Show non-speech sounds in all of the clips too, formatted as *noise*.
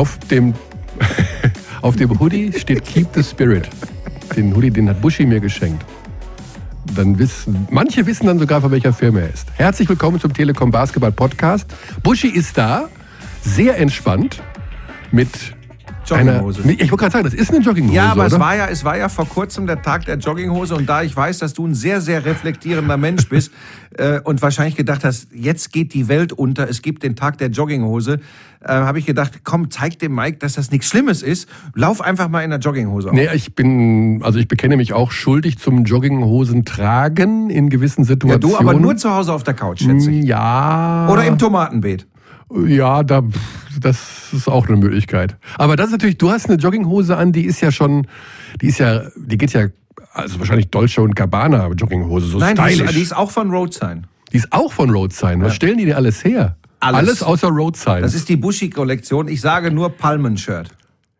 Auf dem, *laughs* auf dem Hoodie steht Keep the Spirit. Den Hoodie, den hat Buschi mir geschenkt. Dann wissen, manche wissen dann sogar, von welcher Firma er ist. Herzlich willkommen zum Telekom Basketball Podcast. Buschi ist da, sehr entspannt, mit Jogginghose. Einer, ich wollte gerade sagen, das ist eine Jogginghose. Ja, aber oder? es war ja, es war ja vor kurzem der Tag der Jogginghose und da ich weiß, dass du ein sehr, sehr reflektierender Mensch bist *laughs* äh, und wahrscheinlich gedacht hast, jetzt geht die Welt unter, es gibt den Tag der Jogginghose, äh, habe ich gedacht, komm, zeig dem Mike, dass das nichts Schlimmes ist. Lauf einfach mal in der Jogginghose auf. Nee, ich bin, also ich bekenne mich auch schuldig zum Jogginghosen tragen in gewissen Ja, Situationen. du aber nur zu Hause auf der Couch, schätze ich. Ja. Oder im Tomatenbeet. Ja, da, das ist auch eine Möglichkeit. Aber das ist natürlich, du hast eine Jogginghose an, die ist ja schon, die ist ja, die geht ja, also wahrscheinlich Dolce und Gabbana Jogginghose, so Nein, die stylisch. ist, die ist auch von Road Sign. Die ist auch von Road Sign. Was stellen die dir alles her? Alles. außer Road Sign. Das ist die Bushi-Kollektion. Ich sage nur Palmen-Shirt.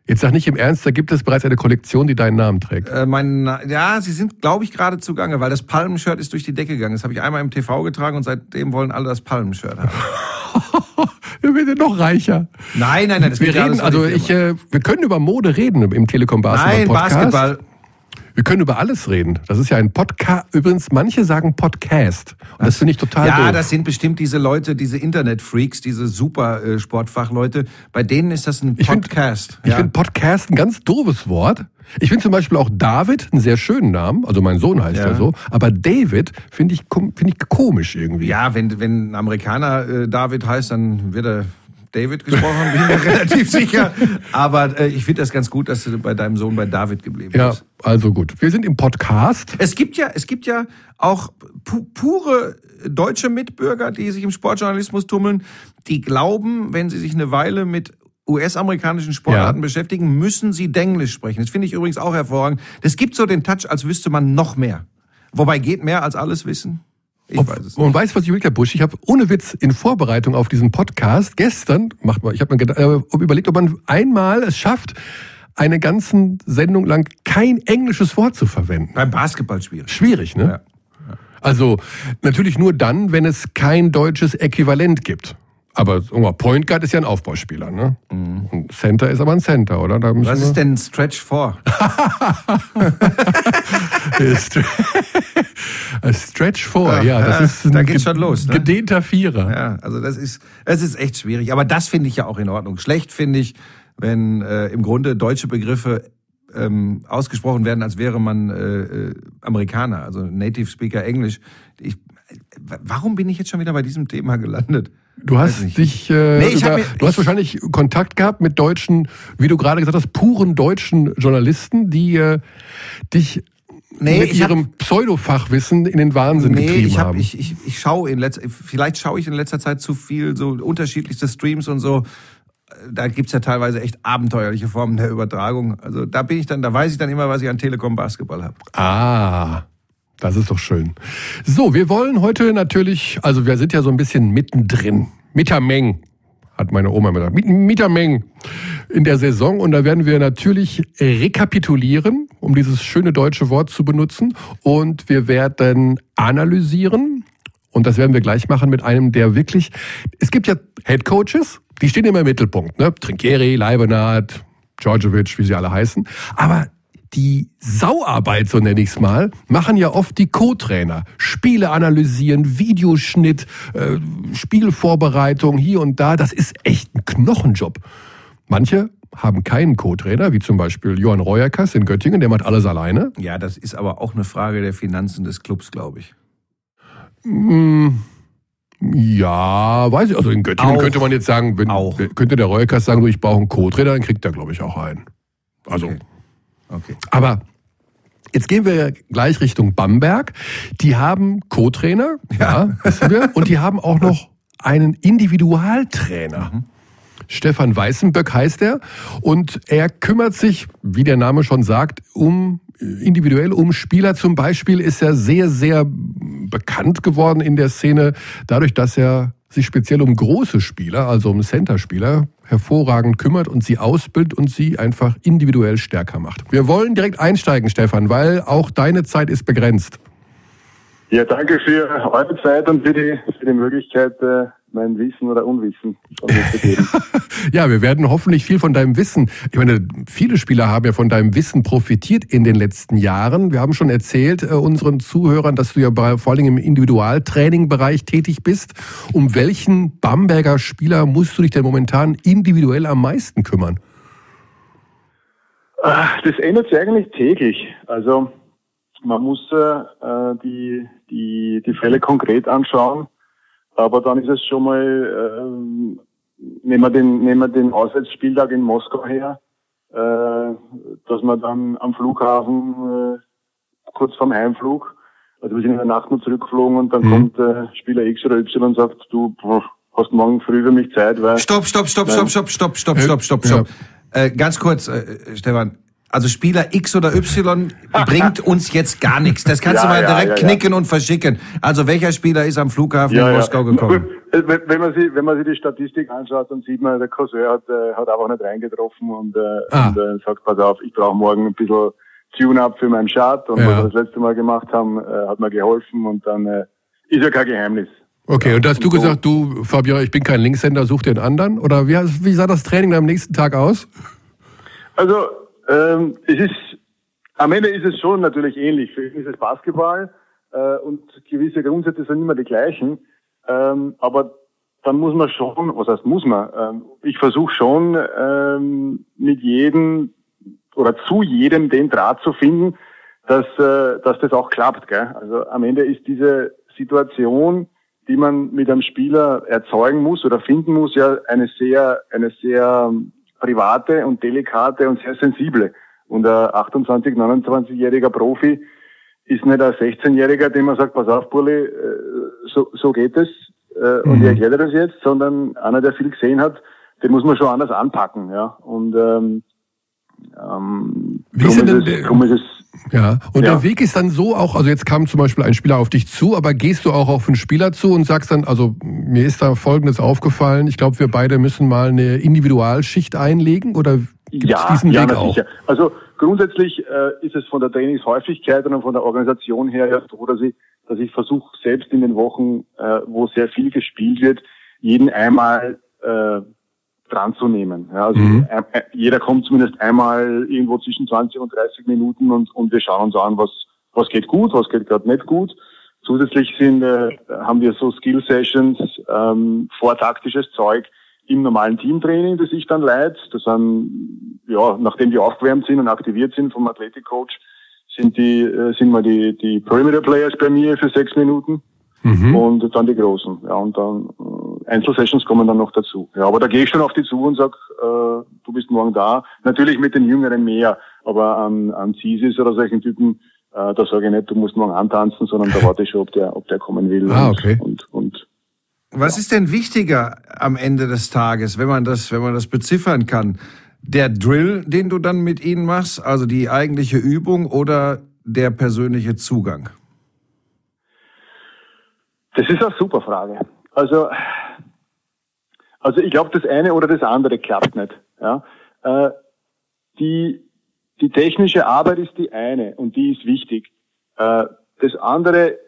Jetzt sag nicht im Ernst, da gibt es bereits eine Kollektion, die deinen Namen trägt. Äh, mein, Na- ja, sie sind, glaube ich, gerade zugange, weil das Palmen-Shirt ist durch die Decke gegangen. Das habe ich einmal im TV getragen und seitdem wollen alle das Palmen-Shirt haben. *laughs* *laughs* Wir werden noch reicher. Nein, nein, nein. Das Wir reden, also ich, äh, wir können über Mode reden im Telekom Basketball Nein, Podcast. Basketball. Wir können über alles reden. Das ist ja ein Podcast. Übrigens, manche sagen Podcast. Und das finde ich total Ja, doof. das sind bestimmt diese Leute, diese Internet-Freaks, diese super äh, Sportfachleute. Bei denen ist das ein find- Podcast. Ich ja. finde Podcast ein ganz doofes Wort. Ich finde zum Beispiel auch David einen sehr schönen Namen. Also mein Sohn heißt ja, Ja. so. Aber David finde ich, finde ich komisch irgendwie. ja, wenn, wenn ein Amerikaner äh, David heißt, dann wird er David gesprochen, bin ich mir *laughs* relativ sicher. Aber äh, ich finde das ganz gut, dass du bei deinem Sohn bei David geblieben Ja, bist. also gut. Wir sind im Podcast. Es gibt ja, es gibt ja auch pu pure deutsche Mitbürger, die sich im Sportjournalismus tummeln, die glauben, wenn sie sich eine Weile mit US-amerikanischen Sportarten Ja. beschäftigen, müssen sie Denglisch sprechen. Das finde ich übrigens auch hervorragend. Das gibt so den Touch, als wüsste man noch mehr. Wobei geht mehr als alles wissen? Ich weiß es nicht. Und weißt du, was ich habe, Busch? Ich habe ohne Witz in Vorbereitung auf diesen Podcast gestern, macht mal, ich habe mir geda- äh, überlegt, ob man einmal es schafft, eine ganze Sendung lang kein englisches Wort zu verwenden. Beim Basketball schwierig. Schwierig, ne? Ja. Also natürlich nur dann, wenn es kein deutsches Äquivalent gibt. Aber Point Guard ist ja ein Aufbauspieler, ne? Und Center ist aber ein Center, oder? Mhm. Was ist denn Stretch 4? Ist *laughs* A Stretch vor, ja, das ja, ist ein da geht's ge- schon los, ne? gedehnter Vierer. Ja, also das ist, es ist echt schwierig. Aber das finde ich ja auch in Ordnung. Schlecht finde ich, wenn äh, im Grunde deutsche Begriffe ähm, ausgesprochen werden, als wäre man äh, äh, Amerikaner, also Native Speaker Englisch. Ich, warum bin ich jetzt schon wieder bei diesem Thema gelandet? Du hast dich, äh, Nee, über, mir- du hast ich- wahrscheinlich Kontakt gehabt mit deutschen, wie du gerade gesagt hast, puren deutschen Journalisten, die äh, dich Nee, mit ich hab- ihrem Pseudofachwissen in den Wahnsinn Nee, getrieben ich, hab, haben. ich, ich, ich schaue in letzter, vielleicht schaue ich in letzter Zeit zu viel so unterschiedlichste Streams und so. Da gibt's ja teilweise echt abenteuerliche Formen der Übertragung. Also da bin ich dann, da weiß ich dann immer, was ich an Telekom Basketball habe. Ah, das ist doch schön. So, wir wollen heute natürlich, also wir sind ja so ein bisschen mittendrin. Mittermeng, hat meine Oma mir gesagt. Mit- Mittermeng in der Saison. Und da werden wir natürlich rekapitulieren, um dieses schöne deutsche Wort zu benutzen. Und wir werden analysieren. Und das werden wir gleich machen mit einem, der wirklich, es gibt ja Head Coaches, die stehen immer im Mittelpunkt, ne? Trinkieri, Leibenhardt, Djordjevic, wie sie alle heißen. Aber die Sauarbeit, so nenne ich es mal, machen ja oft die Co-Trainer. Spiele analysieren, Videoschnitt, äh, Spielvorbereitung hier und da. Das ist echt ein Knochenjob. Manche haben keinen Co-Trainer, wie zum Beispiel Johann Reuerkas in Göttingen, der macht alles alleine. Ja, das ist aber auch eine Frage der Finanzen des Clubs, glaube ich. Hm, Ja, weiß ich. Also in Göttingen Auch. könnte man jetzt sagen, wenn, Auch. könnte der Reuerkas sagen, du, ich brauche einen Co-Trainer, dann kriegt er, glaube ich, auch einen. Also, Okay. Okay. aber jetzt gehen wir gleich Richtung Bamberg. Die haben Co-Trainer, ja, wissen wir, und die haben auch noch einen Individualtrainer. Stefan Weißenböck heißt er und er kümmert sich, wie der Name schon sagt, um individuell um Spieler. Zum Beispiel ist er sehr, sehr bekannt geworden in der Szene, dadurch, dass er sich speziell um große Spieler, also um Center-Spieler, hervorragend kümmert und sie ausbildet und sie einfach individuell stärker macht. Wir wollen direkt einsteigen, Stefan, weil auch deine Zeit ist begrenzt. Ja, danke für eure Zeit und für die, für die Möglichkeit, äh, mein Wissen oder Unwissen *laughs* ja, wir werden hoffentlich viel von deinem Wissen. Ich meine, viele Spieler haben ja von deinem Wissen profitiert in den letzten Jahren. Wir haben schon erzählt äh, unseren Zuhörern, dass du ja bei, vor allem im Individualtraining-Bereich tätig bist. Um welchen Bamberger Spieler musst du dich denn momentan individuell am meisten kümmern? Das ändert sich eigentlich täglich. Also man muss äh, die, die, die Fälle konkret anschauen aber dann ist es schon mal, äh, nehmen, wir den, nehmen wir den Auswärtsspieltag in Moskau her, äh, dass man dann am Flughafen äh, kurz vorm Heimflug, also wir sind in der Nacht noch zurückgeflogen und dann mhm. kommt äh, Spieler X oder Y und sagt, du hast morgen früh für mich Zeit, weil... Stopp, stopp, stopp, stopp, stopp, stopp, stopp, stopp, stopp, stopp. Ja. Äh, ganz kurz, äh, Stefan, also Spieler X oder Y *laughs* bringt uns jetzt gar nichts. Das kannst ja, du mal direkt ja, ja, knicken und verschicken. Also welcher Spieler ist am Flughafen in Moskau gekommen? Wenn man, sich, wenn man sich die Statistik anschaut, dann sieht man, der Cousin hat, äh, hat einfach nicht reingetroffen und, äh, ah. und äh, sagt, pass auf, ich brauche morgen ein bisschen Tune-up für meinen Chart. Und was wir das letzte Mal gemacht haben, äh, hat mir geholfen und dann äh, ist ja kein Geheimnis. Okay, und hast du gesagt, du, Fabian, ich bin kein Linkshänder, such dir einen anderen? Oder wie, wie sah das Training am nächsten Tag aus? Also ähm, es ist, am Ende ist es schon natürlich ähnlich. Für ihn ist es Basketball äh, und gewisse Grundsätze sind immer die gleichen. Ähm, aber dann muss man schon, was heißt muss man? Ähm, ich versuche schon ähm, mit jedem oder zu jedem den Draht zu finden, dass, äh, dass das auch klappt. Gell? Also am Ende ist diese Situation, die man mit einem Spieler erzeugen muss oder finden muss, ja eine sehr, eine sehr private und delikate und sehr sensible. Und ein 28, 29-jähriger Profi ist nicht ein 16-jähriger, dem man sagt, pass auf, Burli, äh, so, so geht es äh, und mhm. ich erkläre das jetzt, sondern einer, der viel gesehen hat, den muss man schon anders anpacken. Ja. Und ähm, ähm, Wie ist denn, es, drum ist es ja, und ja. der Weg ist dann so auch, also jetzt kam zum Beispiel ein Spieler auf dich zu, aber gehst du auch auf einen Spieler zu und sagst dann, also mir ist da Folgendes aufgefallen, ich glaube, wir beide müssen mal eine Individualschicht einlegen oder gibt es ja, diesen ja, Weg auch? Sicher. Also grundsätzlich äh, ist es von der Trainingshäufigkeit und von der Organisation her ja so, dass ich, dass ich versuche, selbst in den Wochen, äh, wo sehr viel gespielt wird, jeden einmal äh, dran zu nehmen. Ja, also mhm. jeder kommt zumindest einmal irgendwo zwischen 20 und 30 Minuten und, und wir schauen uns an, was, was geht gut, was geht gerade nicht gut. Zusätzlich sind, äh, haben wir so Skill Sessions, ähm, vortaktisches Zeug im normalen Teamtraining, das ich dann leite. Das sind, ja, nachdem die aufgewärmt sind und aktiviert sind vom Athletikcoach, sind die, äh, sind mal die, die Perimeter Players bei mir für sechs Minuten. Mhm. Und dann die Großen. Ja, und dann äh, Einzelsessions kommen dann noch dazu. Ja, aber da gehe ich schon auf die zu und sag, äh, du bist morgen da. Natürlich mit den Jüngeren mehr, aber an, an CISIS oder solchen Typen, äh, da sage ich nicht, du musst morgen antanzen, sondern da *laughs* warte ich schon, ob der, ob der kommen will. Ah, okay. Und, und, Was ist denn wichtiger am Ende des Tages, wenn man das, wenn man das beziffern kann? Der Drill, den du dann mit ihnen machst, also die eigentliche Übung oder der persönliche Zugang? Das ist eine super Frage. Also, also ich glaube, das eine oder das andere klappt nicht. Ja? Äh, die, die technische Arbeit ist die eine und die ist wichtig. Äh, das andere,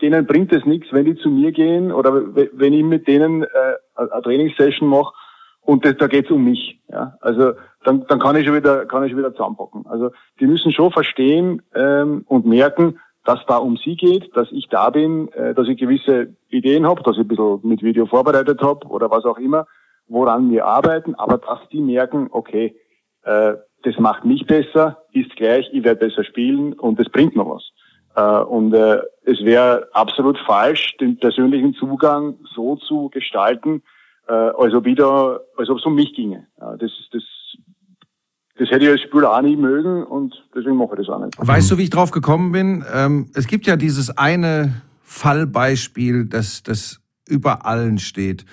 denen bringt es nichts, wenn die zu mir gehen oder wenn ich mit denen äh, eine Trainingssession mache und das, da geht's um mich. Ja? Also dann, dann kann ich schon wieder kann ich schon wieder zusammenpacken. Also die müssen schon verstehen ähm, und merken, dass da um sie geht, dass ich da bin, äh, dass ich gewisse Ideen habe, dass ich ein bisschen mit Video vorbereitet habe oder was auch immer, woran wir arbeiten, aber dass die merken, okay, äh, das macht mich besser, ist gleich, ich werde besser spielen und das bringt noch was. Äh, und äh, es wäre absolut falsch, den persönlichen Zugang so zu gestalten, äh, als ob wieder, als ob es um mich ginge. Das, das das hätte ich als Spieler auch nie mögen und deswegen mache ich das auch nicht. Weißt du, wie ich drauf gekommen bin? Ähm, es gibt ja dieses eine Fallbeispiel, das, das über allen steht.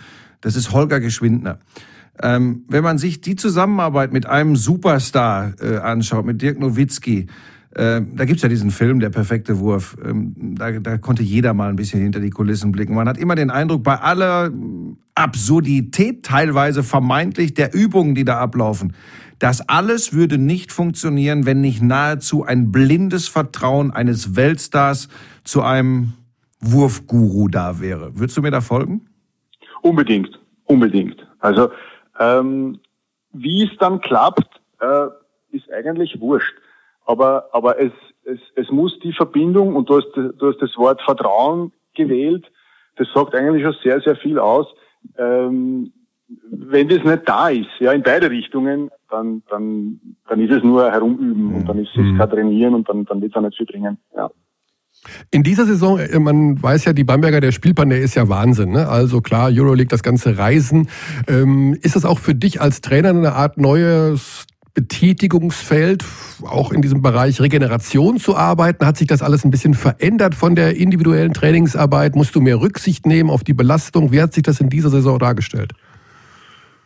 Das ist Holger Geschwindner. Ähm, wenn man sich die Zusammenarbeit mit einem Superstar äh, anschaut, mit Dirk Nowitzki, äh, da gibt's ja diesen Film, Der perfekte Wurf. Ähm, da, da konnte jeder mal ein bisschen hinter die Kulissen blicken. Man hat immer den Eindruck, bei aller Absurdität teilweise vermeintlich der Übungen, die da ablaufen, das alles würde nicht funktionieren, wenn nicht nahezu ein blindes Vertrauen eines Weltstars zu einem Wurfguru da wäre. Würdest du mir da folgen? Unbedingt, unbedingt. Also ähm, wie es dann klappt, äh, ist eigentlich wurscht. Aber, aber es, es, es muss die Verbindung, und du hast, du hast das Wort Vertrauen gewählt, das sagt eigentlich schon sehr, sehr viel aus. Ähm, wenn das nicht da ist, ja, in beide Richtungen, dann, dann, dann ist es nur herumüben und dann ist es mhm. kein Trainieren und dann, dann wird es auch nicht viel bringen. Ja. In dieser Saison, äh, man weiß ja, die Bamberger, der Spielplan, der ist ja Wahnsinn. Ne? Also klar, Euroleague, das ganze Reisen. Ähm, ist das auch für dich als Trainer eine Art neues Betätigungsfeld, auch in diesem Bereich Regeneration zu arbeiten? Hat sich das alles ein bisschen verändert von der individuellen Trainingsarbeit? Musst du mehr Rücksicht nehmen auf die Belastung? Wie hat sich das in dieser Saison dargestellt?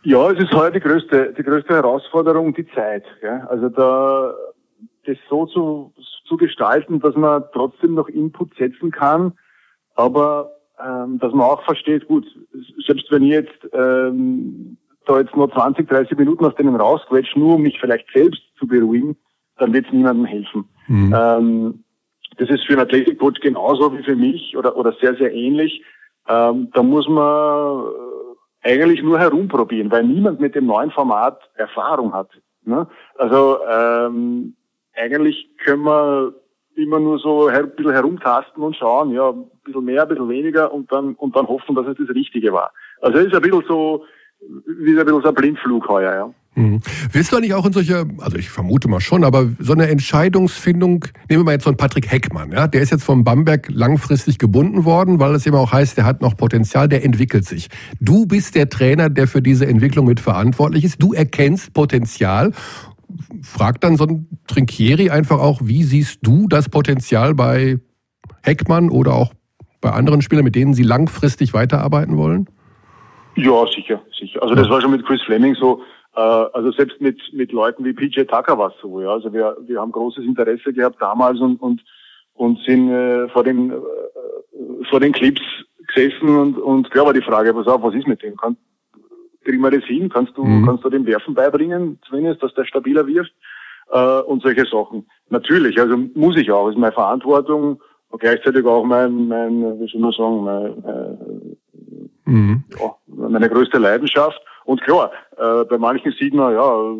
Ja, es ist heute die größte, die größte Herausforderung, die Zeit. Ja? Also da das so zu, zu gestalten, dass man trotzdem noch Input setzen kann, aber ähm, dass man auch versteht, gut, selbst wenn ich jetzt ähm, da jetzt nur 20, 30 Minuten aus denen rausquetsche, nur um mich vielleicht selbst zu beruhigen, dann wird es niemandem helfen. Mhm. Ähm, das ist für einen Athletikcoach genauso wie für mich oder, oder sehr, sehr ähnlich. Ähm, da muss man eigentlich nur herumprobieren, weil niemand mit dem neuen Format Erfahrung hat. Ne? Also ähm, eigentlich können wir immer nur so ein bisschen herumtasten und schauen, ja, ein bisschen mehr, ein bisschen weniger und dann, und dann hoffen, dass es das Richtige war. Also es ist ein bisschen so, wie ein bisschen so ein Blindflug heuer, ja. Mhm. Willst du eigentlich auch in solche, also ich vermute mal schon, aber so eine Entscheidungsfindung, nehmen wir mal jetzt so einen Patrick Heckmann, ja, der ist jetzt vom Bamberg langfristig gebunden worden, weil es eben auch heißt, der hat noch Potenzial, der entwickelt sich. Du bist der Trainer, der für diese Entwicklung mit verantwortlich ist. Du erkennst Potenzial fragt dann so ein Trinkieri einfach auch, wie siehst du das Potenzial bei Heckmann oder auch bei anderen Spielern, mit denen Sie langfristig weiterarbeiten wollen? Ja, sicher, sicher. Also das war schon mit Chris Fleming so. Äh, also selbst mit mit Leuten wie PJ Tucker war es so. Ja, also wir wir haben großes Interesse gehabt damals und und und sind äh, vor den äh, vor den Clips gesessen und und klar war die Frage, pass auf, was ist mit dem? Kann, kriegen wir das hin? Kannst du, mhm. kannst du dem Werfen beibringen, zumindest, dass der stabiler wirft? Äh, und solche Sachen. Natürlich, also muss ich auch, ist meine Verantwortung und gleichzeitig auch mein, mein wie soll man sagen, mein, äh, mhm. ja, meine größte Leidenschaft. Und klar, äh, bei manchen sieht man, ja,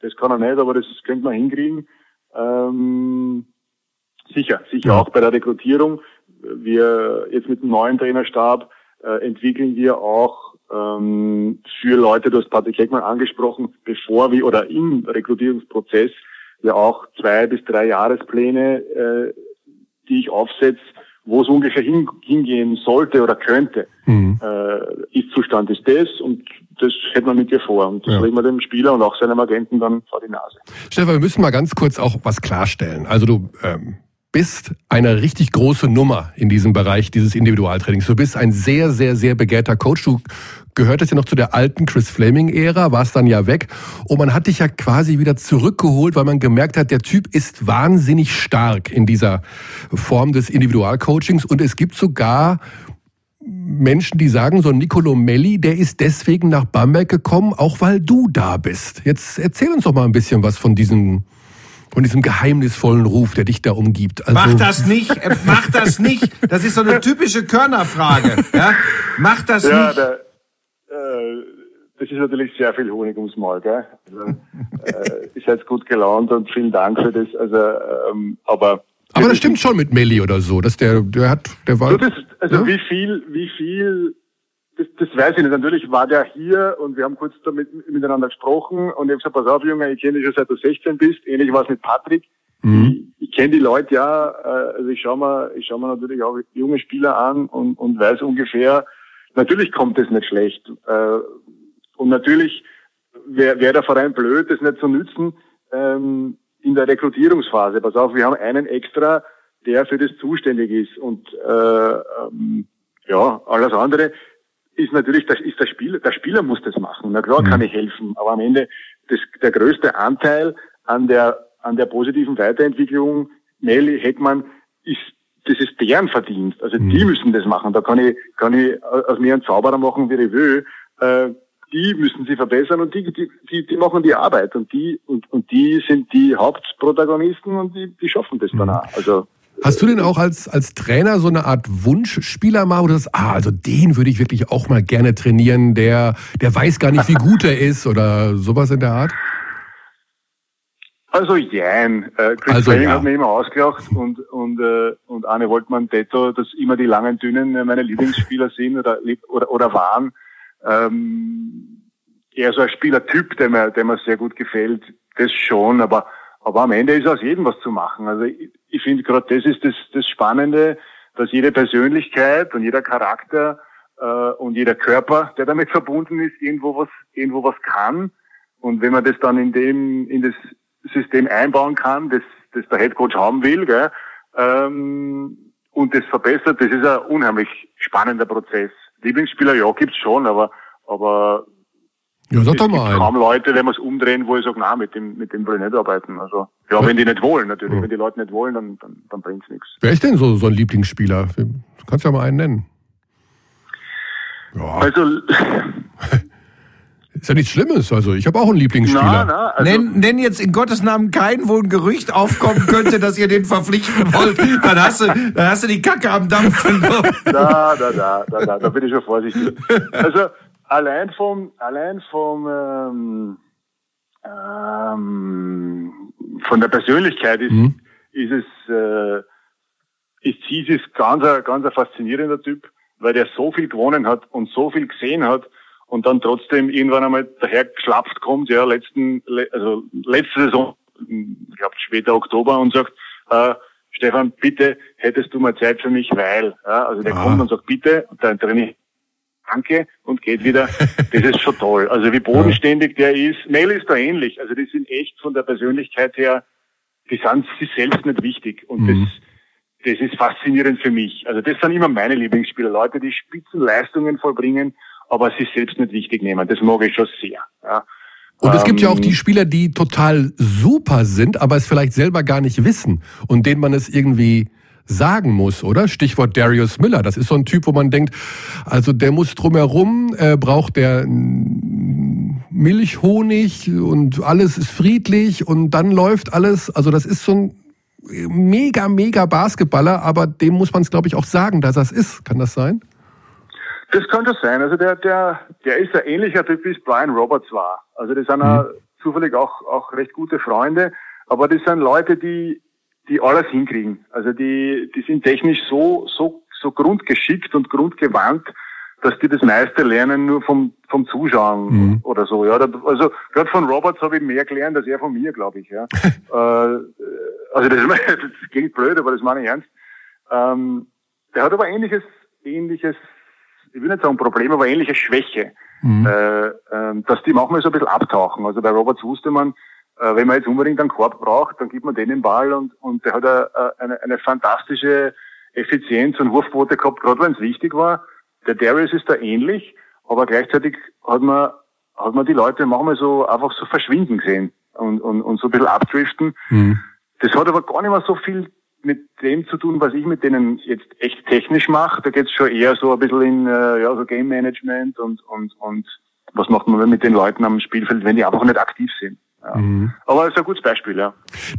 das kann er nicht, aber das könnte man hinkriegen. Ähm, sicher, sicher ja. auch bei der Rekrutierung. Wir jetzt mit dem neuen Trainerstab äh, entwickeln wir auch ähm, für Leute, du hast Patrick Heckmann angesprochen, bevor wir oder im Rekrutierungsprozess ja auch zwei bis drei Jahrespläne, äh, die ich aufsetze, wo es ungefähr hin, hingehen sollte oder könnte. Mhm. Äh, Ist-Zustand ist das und das hätte man mit dir vor. Und das ja. legen wir dem Spieler und auch seinem Agenten dann vor die Nase. Stefan, wir müssen mal ganz kurz auch was klarstellen. Also du ähm, bist eine richtig große Nummer in diesem Bereich dieses Individualtrainings. Du bist ein sehr, sehr, sehr begehrter Coach. Du gehörtest ja noch zu der alten Chris Flaming-Ära, warst dann ja weg. Und man hat dich ja quasi wieder zurückgeholt, weil man gemerkt hat, der Typ ist wahnsinnig stark in dieser Form des Individualcoachings. Und es gibt sogar Menschen, die sagen, so Nicolo Melli, der ist deswegen nach Bamberg gekommen, auch weil du da bist. Jetzt erzähl uns doch mal ein bisschen was von diesem von diesem geheimnisvollen Ruf, der dich da umgibt. Also mach das nicht, äh, mach das nicht. Das ist so eine typische Körnerfrage. Ja? Mach das ja, nicht. Äh, das ist natürlich sehr viel Honig ums Maul, gell? Also, äh, ihr seid gut gelaunt und vielen Dank für das. Also, ähm, aber aber das stimmt schon mit Melli oder so, dass der, der hat, der war. Das, also ja? wie viel, wie viel das, das weiß ich nicht. Natürlich war der hier und wir haben kurz damit miteinander gesprochen und ich habe gesagt, pass auf, Junge, ich kenne dich schon seit du 16 bist. Ähnlich war es mit Patrick. Mhm. Ich, ich kenne die Leute ja, äh, also ich schaue mir, ich schaue mir natürlich auch junge Spieler an und, und weiß ungefähr, natürlich kommt es nicht schlecht. Äh, und natürlich wäre wär der Verein blöd, das nicht zu nützen ähm, in der Rekrutierungsphase. Pass auf, wir haben einen extra, der für das zuständig ist. Und äh, ähm, ja, alles andere ist natürlich, das ist der Spieler, der Spieler muss das machen. Na klar kann mhm. ich helfen, aber am Ende das, der größte Anteil an der, an der positiven Weiterentwicklung, Nelly, Heckmann, ist, das ist deren Verdienst. Also mhm. die müssen das machen. Da kann ich, kann ich aus mir einen Zauberer machen, wie ich will. Äh, die müssen sie verbessern und die, die, die, die machen die Arbeit und die, und, und die sind die Hauptprotagonisten und die, die schaffen das mhm. auch. Also, Hast du denn auch als, als Trainer so eine Art Wunschspieler mal, wo du sagst, ah, also den würde ich wirklich auch mal gerne trainieren, der, der weiß gar nicht, wie gut er ist oder sowas in der Art? Also jein. Äh, Chris Also, Fleming ja. hat mir immer ausgelacht und und äh, und Arne Woltmann Detto, dass immer die langen Dünnen äh, meine Lieblingsspieler sind oder oder oder waren. Ähm, eher so ein Spielertyp, der mir der mir sehr gut gefällt, das schon, aber aber am Ende ist aus jedem was zu machen. Also ich, ich finde gerade das ist das das Spannende, dass jede Persönlichkeit und jeder Charakter äh, und jeder Körper, der damit verbunden ist, irgendwo was irgendwo was kann. Und wenn man das dann in dem, in das System einbauen kann, das, das der Headcoach haben will, gell, ähm, und das verbessert, das ist ein unheimlich spannender Prozess. Lieblingsspieler, ja, gibt's schon, aber, aber Ja, sag doch mal kaum Leute, wenn wir es umdrehen, wo ich sage, na, mit dem, mit dem will ich nicht arbeiten. Also, ja, wenn die nicht wollen, natürlich. Ja. Wenn die Leute nicht wollen, dann, dann, dann bringt's nichts. Wer ist denn so, so ein Lieblingsspieler? Du kannst ja mal einen nennen. Ja, Also, *laughs* *laughs* ist ja nichts Schlimmes. Also ich habe auch einen na, Lieblingsspieler. na, also, nenn, nenn jetzt in Gottes Namen keinen, wo ein Gerücht aufkommen könnte, dass ihr den verpflichten wollt. Dann hast du, dann hast du die Kacke am Dampfen. Da, da, da, da, da, da bin ich schon vorsichtig. Also allein vom, allein vom, ähm, ähm, von der Persönlichkeit ist, Mhm. ist es, äh, ist Zisis ganz, ein- ganz ein faszinierender Typ, weil der so viel gewonnen hat und so viel gesehen hat und dann trotzdem irgendwann einmal daher geschlapft kommt, ja, letzten, le- also letzte Saison, ich glaube später Oktober und sagt, äh, Stefan, bitte hättest du mal Zeit für mich, weil, ja, also der Ah. kommt und sagt, bitte, und dann trainiere Danke und geht wieder. *laughs* Das ist schon toll. Also wie bodenständig der ist. Mel ist da ähnlich. Also die sind echt von der Persönlichkeit her, die sind sich selbst nicht wichtig. Und Mhm. das, das ist faszinierend für mich. Also das sind immer meine Lieblingsspieler. Leute, die Spitzenleistungen vollbringen, aber sich selbst nicht wichtig nehmen. Das mag ich schon sehr. Ja. Und es gibt ja auch Ähm, die Spieler, die total super sind, aber es vielleicht selber gar nicht wissen und denen man es irgendwie sagen muss, oder? Stichwort Darius Miller. Das ist so ein Typ, wo man denkt, also der muss drumherum, äh, braucht der mm, Milchhonig und alles ist friedlich und dann läuft alles. Also das ist so ein mega, mega Basketballer, aber dem muss man es, glaube ich, auch sagen, dass das ist. Kann das sein? Das könnte sein. Also der, der, der ist ein ähnlicher Typ, wie es Brian Roberts war. Also das sind ja zufällig auch, auch recht gute Freunde, aber das sind Leute, die, die alles hinkriegen. Also die, die sind technisch so, so, so grundgeschickt und grundgewandt, dass die das meiste lernen nur vom, vom Zuschauen Mhm. oder so. Ja, also gerade von Roberts habe ich mehr gelernt als er von mir, glaube ich. Ja. *laughs* äh, also das, *laughs* das klingt blöd, aber das meine ich ernst. Ähm, der hat aber ähnliches, ähnliches, ich will nicht sagen Problem, aber ähnliche Schwäche, Mhm. äh, ähm, dass die manchmal so ein bisschen abtauchen. Also bei Roberts wusste man, äh, wenn man jetzt unbedingt einen Korb braucht, dann gibt man den den Ball und, und der hat eine, eine, eine fantastische Effizienz und Wurfquote gehabt, gerade wenn es wichtig war. Der Darius ist da ähnlich, aber gleichzeitig hat man, hat man die Leute manchmal so einfach so verschwinden gesehen und, und, und so ein bisschen abdriften. Mhm. Das hat aber gar nicht mehr so viel mit dem zu tun, was ich mit denen jetzt echt technisch mache. Da geht's schon eher so ein bisschen in äh, ja, so Game Management und, und, und was macht man mit den Leuten am Spielfeld, wenn die einfach nicht aktiv sind. Ja. Mhm. Aber es ist ein gutes Beispiel, ja.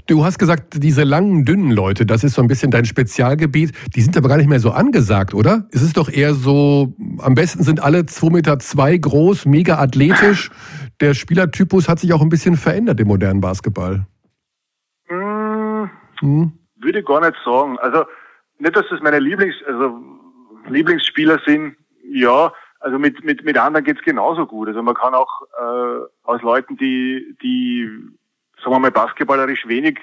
Du hast gesagt, diese langen, dünnen Leute, das ist so ein bisschen dein Spezialgebiet. Die sind aber gar nicht mehr so angesagt, oder? Es ist doch eher so, am besten sind alle zwei Meter zwei groß, mega athletisch. Der Spielertypus hat sich auch ein bisschen verändert im modernen Basketball. Hm, Hm? Würde gar nicht sagen. Also nicht, dass das meine Lieblings, also Lieblingsspieler sind. Ja, also mit mit mit anderen geht's genauso gut. Also man kann auch äh, aus Leuten, die die sagen wir mal basketballerisch wenig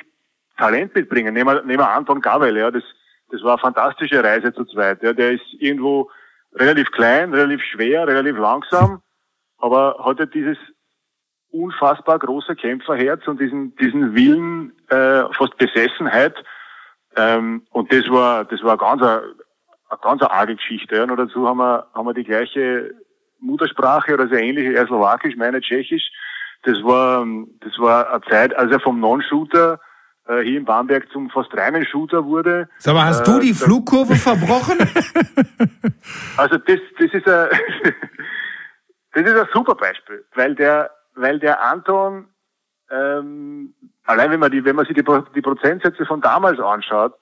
Talent mitbringen. Nehmen wir, nehmen wir Anton Gavel, ja, das das war eine fantastische Reise zu zweit. Ja, der ist irgendwo relativ klein, relativ schwer, relativ langsam, aber hat ja dieses unfassbar große Kämpferherz und diesen, diesen Willen, äh, fast Besessenheit. Ähm, und das war, das war ganz eine, eine ganz eine arge Geschichte. Ja. Und dazu haben wir, haben wir die gleiche Muttersprache oder sehr ähnliche, er Slowakisch, meine Tschechisch. Das war, das war eine Zeit, als er vom Non-Shooter äh, hier in Bamberg zum fast reinen Shooter wurde. Sag mal, hast Äh, du die Flugkurve verbrochen? *laughs* Also das, das ist ein, *laughs* das ist ein super Beispiel, weil der, weil der Anton, ähm, allein wenn man die, wenn man sich die, die Prozentsätze von damals anschaut,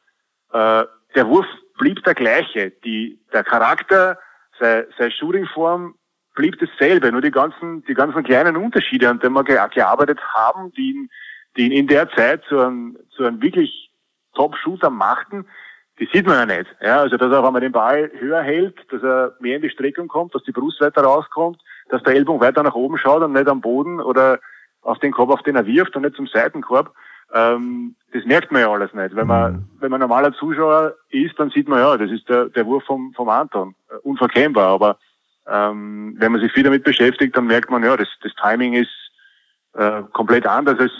äh, der Wurf blieb der gleiche. Die, der Charakter, seine, seine Shootingform blieb dasselbe. Nur die ganzen, die ganzen kleinen Unterschiede, an denen wir gearbeitet haben, die ihn, die ihn in der Zeit zu einem, zu einem wirklich Top-Shooter machten, die sieht man ja nicht. Ja, also, dass er auf einmal den Ball höher hält, dass er mehr in die Streckung kommt, dass die Brust weiter rauskommt, dass der Ellbogen weiter nach oben schaut und nicht am Boden oder auf den Korb, auf den er wirft und nicht zum Seitenkorb. Ähm, das merkt man ja alles nicht. Wenn man, mhm. wenn man normaler Zuschauer ist, dann sieht man ja, das ist der, der Wurf vom, vom Anton. Äh, unverkennbar. Aber ähm, wenn man sich viel damit beschäftigt, dann merkt man, ja, das, das Timing ist äh, komplett anders als,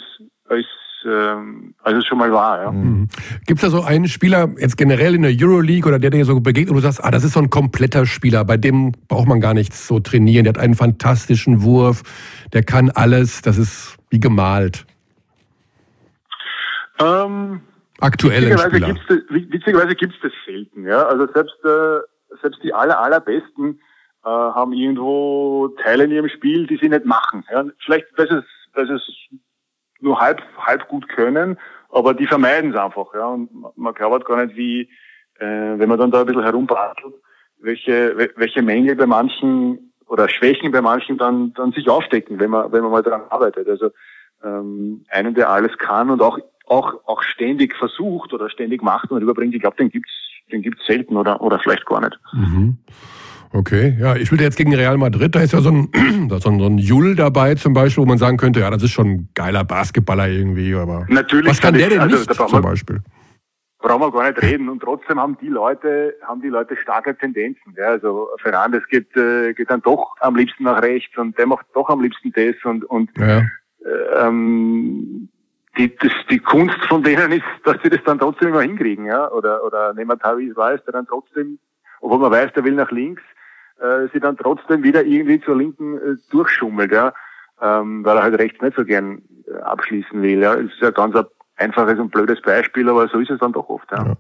als ähm, als es schon mal war. Ja. Mhm. Gibt es da so einen Spieler, jetzt generell in der Euroleague oder der dir so begegnet, wo du sagst, ah, das ist so ein kompletter Spieler, bei dem braucht man gar nichts so trainieren, der hat einen fantastischen Wurf, der kann alles, das ist wie gemalt. Ähm, Aktuelle Spieler. Gibt's witzigerweise gibt es das selten. Ja? Also selbst, äh, selbst die aller, allerbesten äh, haben irgendwo Teile in ihrem Spiel, die sie nicht machen. Ja? Vielleicht, weil sie es nur halb, halb gut können, aber die vermeiden es einfach. Ja? Und man glaubt gar nicht, wie, äh, wenn man dann da ein bisschen herumbastelt, welche, welche Mängel bei manchen oder Schwächen bei manchen dann, dann sich aufdecken, wenn man, wenn man mal daran arbeitet. Also ähm, einen, der alles kann und auch auch, auch ständig versucht oder ständig macht und überbringt, ich glaube, den gibt's den gibt's selten oder, oder vielleicht gar nicht. Mhm. Okay, ja, ich will jetzt gegen Real Madrid, da ist ja so ein, *clears throat* so ein, so ein Jull dabei zum Beispiel, wo man sagen könnte, ja, das ist schon ein geiler Basketballer irgendwie, aber Natürlich was kann der denn also, nicht zum Beispiel? Brauchen wir gar nicht reden. Und trotzdem haben die Leute, haben die Leute starke Tendenzen. Ja, also Fernandes geht, äh, geht dann doch am liebsten nach rechts und der macht doch am liebsten das und, und ja. äh, ähm, die, das, die Kunst von denen ist, dass sie das dann trotzdem immer hinkriegen, ja. Oder, oder nehmen wir Tavis Weiß, der dann trotzdem, obwohl man weiß, der will nach links, äh, sie dann trotzdem wieder irgendwie zur Linken äh, durchschummelt, ja. Ähm, weil er halt rechts nicht so gern äh, abschließen will, ja. Es ist ja ganz ein einfaches und blödes Beispiel, aber so ist es dann doch oft, ja. ja.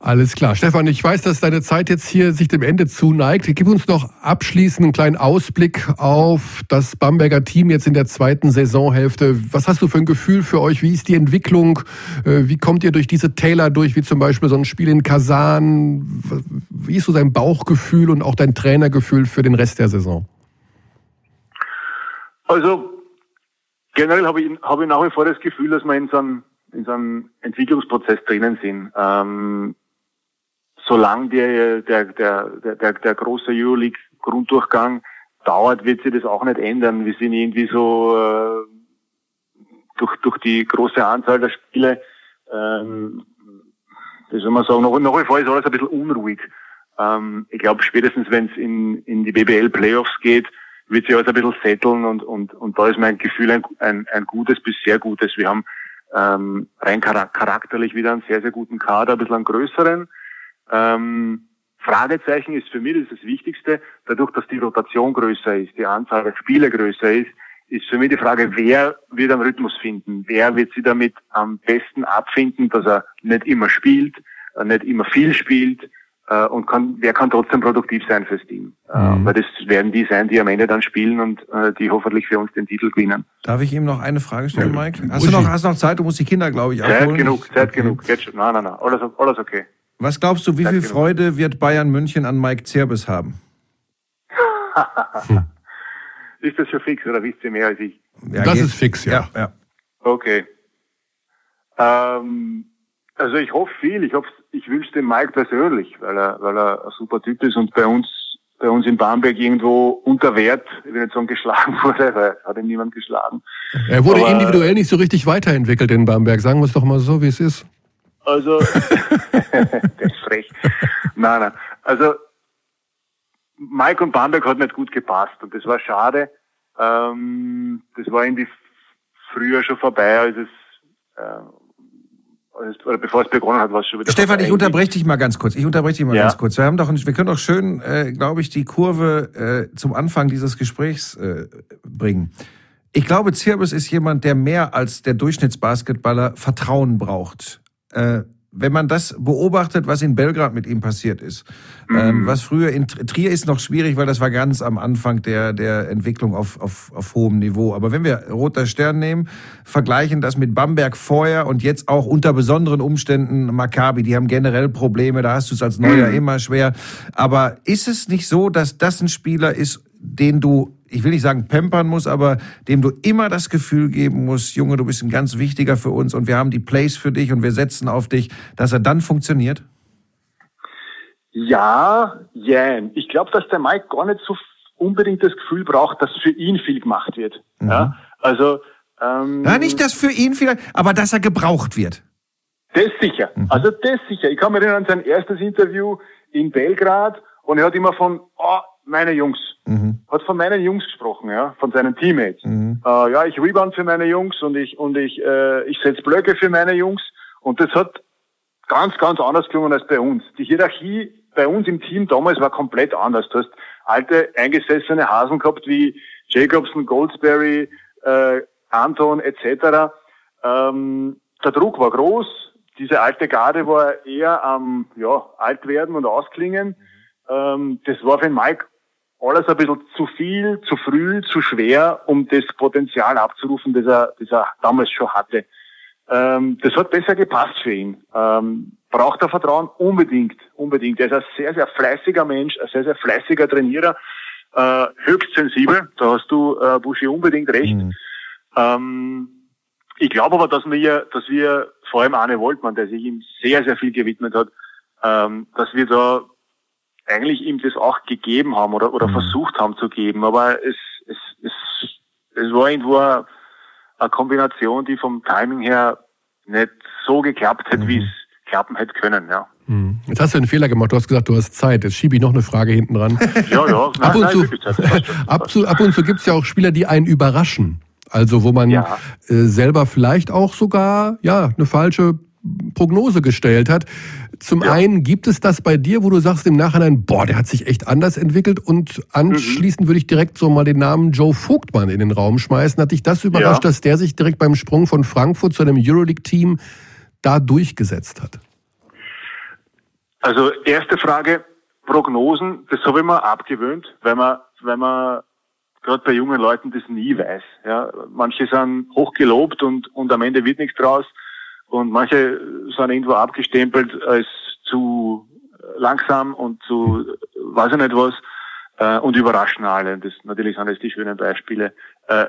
Alles klar. Stefan, ich weiß, dass deine Zeit jetzt hier sich dem Ende zuneigt. Gib uns noch abschließend einen kleinen Ausblick auf das Bamberger Team jetzt in der zweiten Saisonhälfte. Was hast du für ein Gefühl für euch? Wie ist die Entwicklung? Äh, wie kommt ihr durch diese Täler durch, wie zum Beispiel so ein Spiel in Kasan? Wie ist so dein Bauchgefühl und auch dein Trainergefühl für den Rest der Saison? Also generell habe ich, habe ich nach wie vor das Gefühl, dass wir in so einem, in so einem Entwicklungsprozess drinnen sind. Ähm, solange der, der, der, der, der große Euroleague-Grunddurchgang dauert, wird sich das auch nicht ändern. Wir sind irgendwie so äh, durch, durch die große Anzahl der Spiele, ähm, wie soll man sagen, noch, noch vor ist alles ein bisschen unruhig. Ähm, ich glaube, spätestens wenn es in, in die BBL-Playoffs geht, wird sich alles ein bisschen setteln und, und, und da ist mein Gefühl ein, ein, ein gutes bis sehr gutes. Wir haben ähm, rein charakterlich wieder einen sehr, sehr guten Kader, ein bisschen einen größeren. Ähm, Fragezeichen ist für mich das, ist das Wichtigste, dadurch, dass die Rotation größer ist, die Anzahl der Spiele größer ist, ist für mich die Frage, wer wird einen Rhythmus finden? Wer wird sie damit am besten abfinden, dass er nicht immer spielt, äh, nicht immer viel spielt äh, und kann, wer kann trotzdem produktiv sein fürs Team? Äh, mhm. Weil das werden die sein, die am Ende dann spielen und die hoffentlich für uns den Titel gewinnen. Darf ich ihm noch eine Frage stellen, Mike? Hast du noch, hast noch Zeit? Du musst die Kinder, glaube ich, abholen. Zeit genug, Zeit okay. genug. Jetzt schon. Nein, nein, nein. Alles, alles okay. Was glaubst du, wie viel Freude wird Bayern München an Mike Zerbes haben? *laughs* *laughs* ist das schon fix oder wisst ihr mehr als ich? Ja, das geht. ist fix, ja. ja, ja. Okay. Ähm, also ich hoffe viel. Ich hoffe, ich wünsche dem Mike persönlich, weil er, weil er ein super Typ ist und bei uns, bei uns in Bamberg irgendwo unter Wert, ich will nicht sagen geschlagen *laughs* wurde, weil hat ihn niemand geschlagen. Er wurde Aber, individuell nicht so richtig weiterentwickelt in Bamberg. Sagen wir es doch mal so, wie es ist. Also, *laughs* das ist frech. Nein, nein. Also, Mike und Bamberg hat nicht gut gepasst und das war schade. Ähm, das war irgendwie früher schon vorbei, als es, äh, oder bevor es begonnen hat, war es schon wieder. Stefan, ich unterbreche dich mal ganz kurz. Ich unterbreche dich mal ja. ganz kurz. Wir haben doch, wir können doch schön, äh, glaube ich, die Kurve äh, zum Anfang dieses Gesprächs äh, bringen. Ich glaube, Zirbis ist jemand, der mehr als der Durchschnittsbasketballer Vertrauen braucht. Äh, wenn man das beobachtet, was in Belgrad mit ihm passiert ist, ähm, was früher in Trier ist noch schwierig, weil das war ganz am Anfang der, der Entwicklung auf, auf, auf hohem Niveau. Aber wenn wir Roter Stern nehmen, vergleichen das mit Bamberg vorher und jetzt auch unter besonderen Umständen Maccabi, die haben generell Probleme, da hast du es als Neuer immer schwer. Aber ist es nicht so, dass das ein Spieler ist, den du ich will nicht sagen pampern muss, aber dem du immer das Gefühl geben musst, Junge, du bist ein ganz wichtiger für uns und wir haben die Plays für dich und wir setzen auf dich, dass er dann funktioniert? Ja, jein. Ich glaube, dass der Mike gar nicht so unbedingt das Gefühl braucht, dass für ihn viel gemacht wird. Mhm. Ja, also ähm, Ja, nicht das für ihn vielleicht, aber dass er gebraucht wird. Das sicher. Also das sicher. Ich kann mich erinnern an sein erstes Interview in Belgrad und er hat immer von oh, meine Jungs. Hat von meinen Jungs gesprochen, ja, von seinen Teammates. Äh, ja, ich rebound für meine Jungs und ich und ich äh, ich setze Blöcke für meine Jungs und das hat ganz ganz anders gelungen als bei uns. Die Hierarchie bei uns im Team damals war komplett anders. Du hast alte eingesessene Hasen gehabt wie Jacobson, Goldsberry, äh, Anton etc. Ähm, der Druck war groß. Diese alte Garde war eher am ja, alt werden und ausklingen. Ähm, das war für den Mike alles ein bisschen zu viel, zu früh, zu schwer, um das Potenzial abzurufen, das er, das er damals schon hatte. Ähm, das hat besser gepasst für ihn. Ähm, braucht er Vertrauen? Unbedingt, unbedingt. Er ist ein sehr, sehr fleißiger Mensch, ein sehr, sehr fleißiger Trainierer, äh, höchst sensibel. Da hast du, äh, Buschi, unbedingt recht. Ähm, ich glaube aber, dass wir, dass wir, vor allem Arne Woltmann, der sich ihm sehr, sehr viel gewidmet hat, ähm, dass wir da eigentlich ihm das auch gegeben haben oder, oder versucht haben zu geben. Aber es, es, es, es war irgendwo eine, eine Kombination, die vom Timing her nicht so geklappt hätte, wie es klappen hätte können, ja. Hm. Jetzt hast du einen Fehler gemacht. Du hast gesagt, du hast Zeit. Jetzt schiebe ich noch eine Frage hinten dran. *laughs* Ja, ja. *laughs* *laughs* ab, und zu, ab, zu, ab und zu gibt es ja auch Spieler, die einen überraschen. Also wo man Ja. äh, selber vielleicht auch sogar ja eine falsche Prognose gestellt hat. Zum Ja. einen gibt es das bei dir, wo du sagst im Nachhinein, boah, der hat sich echt anders entwickelt. Und anschließend würde ich direkt so mal den Namen Joe Vogtmann in den Raum schmeißen. Hat dich das überrascht, Ja. dass der sich direkt beim Sprung von Frankfurt zu einem Euroleague-Team da durchgesetzt hat? Also erste Frage, Prognosen, das habe ich mir abgewöhnt, weil man, weil man gerade bei jungen Leuten das nie weiß. Ja, manche sind hochgelobt und, und am Ende wird nichts draus und manche sind irgendwo abgestempelt als zu langsam und zu weiß ich nicht was äh, und überraschen alle. Das natürlich sind das die schönen Beispiele. Äh,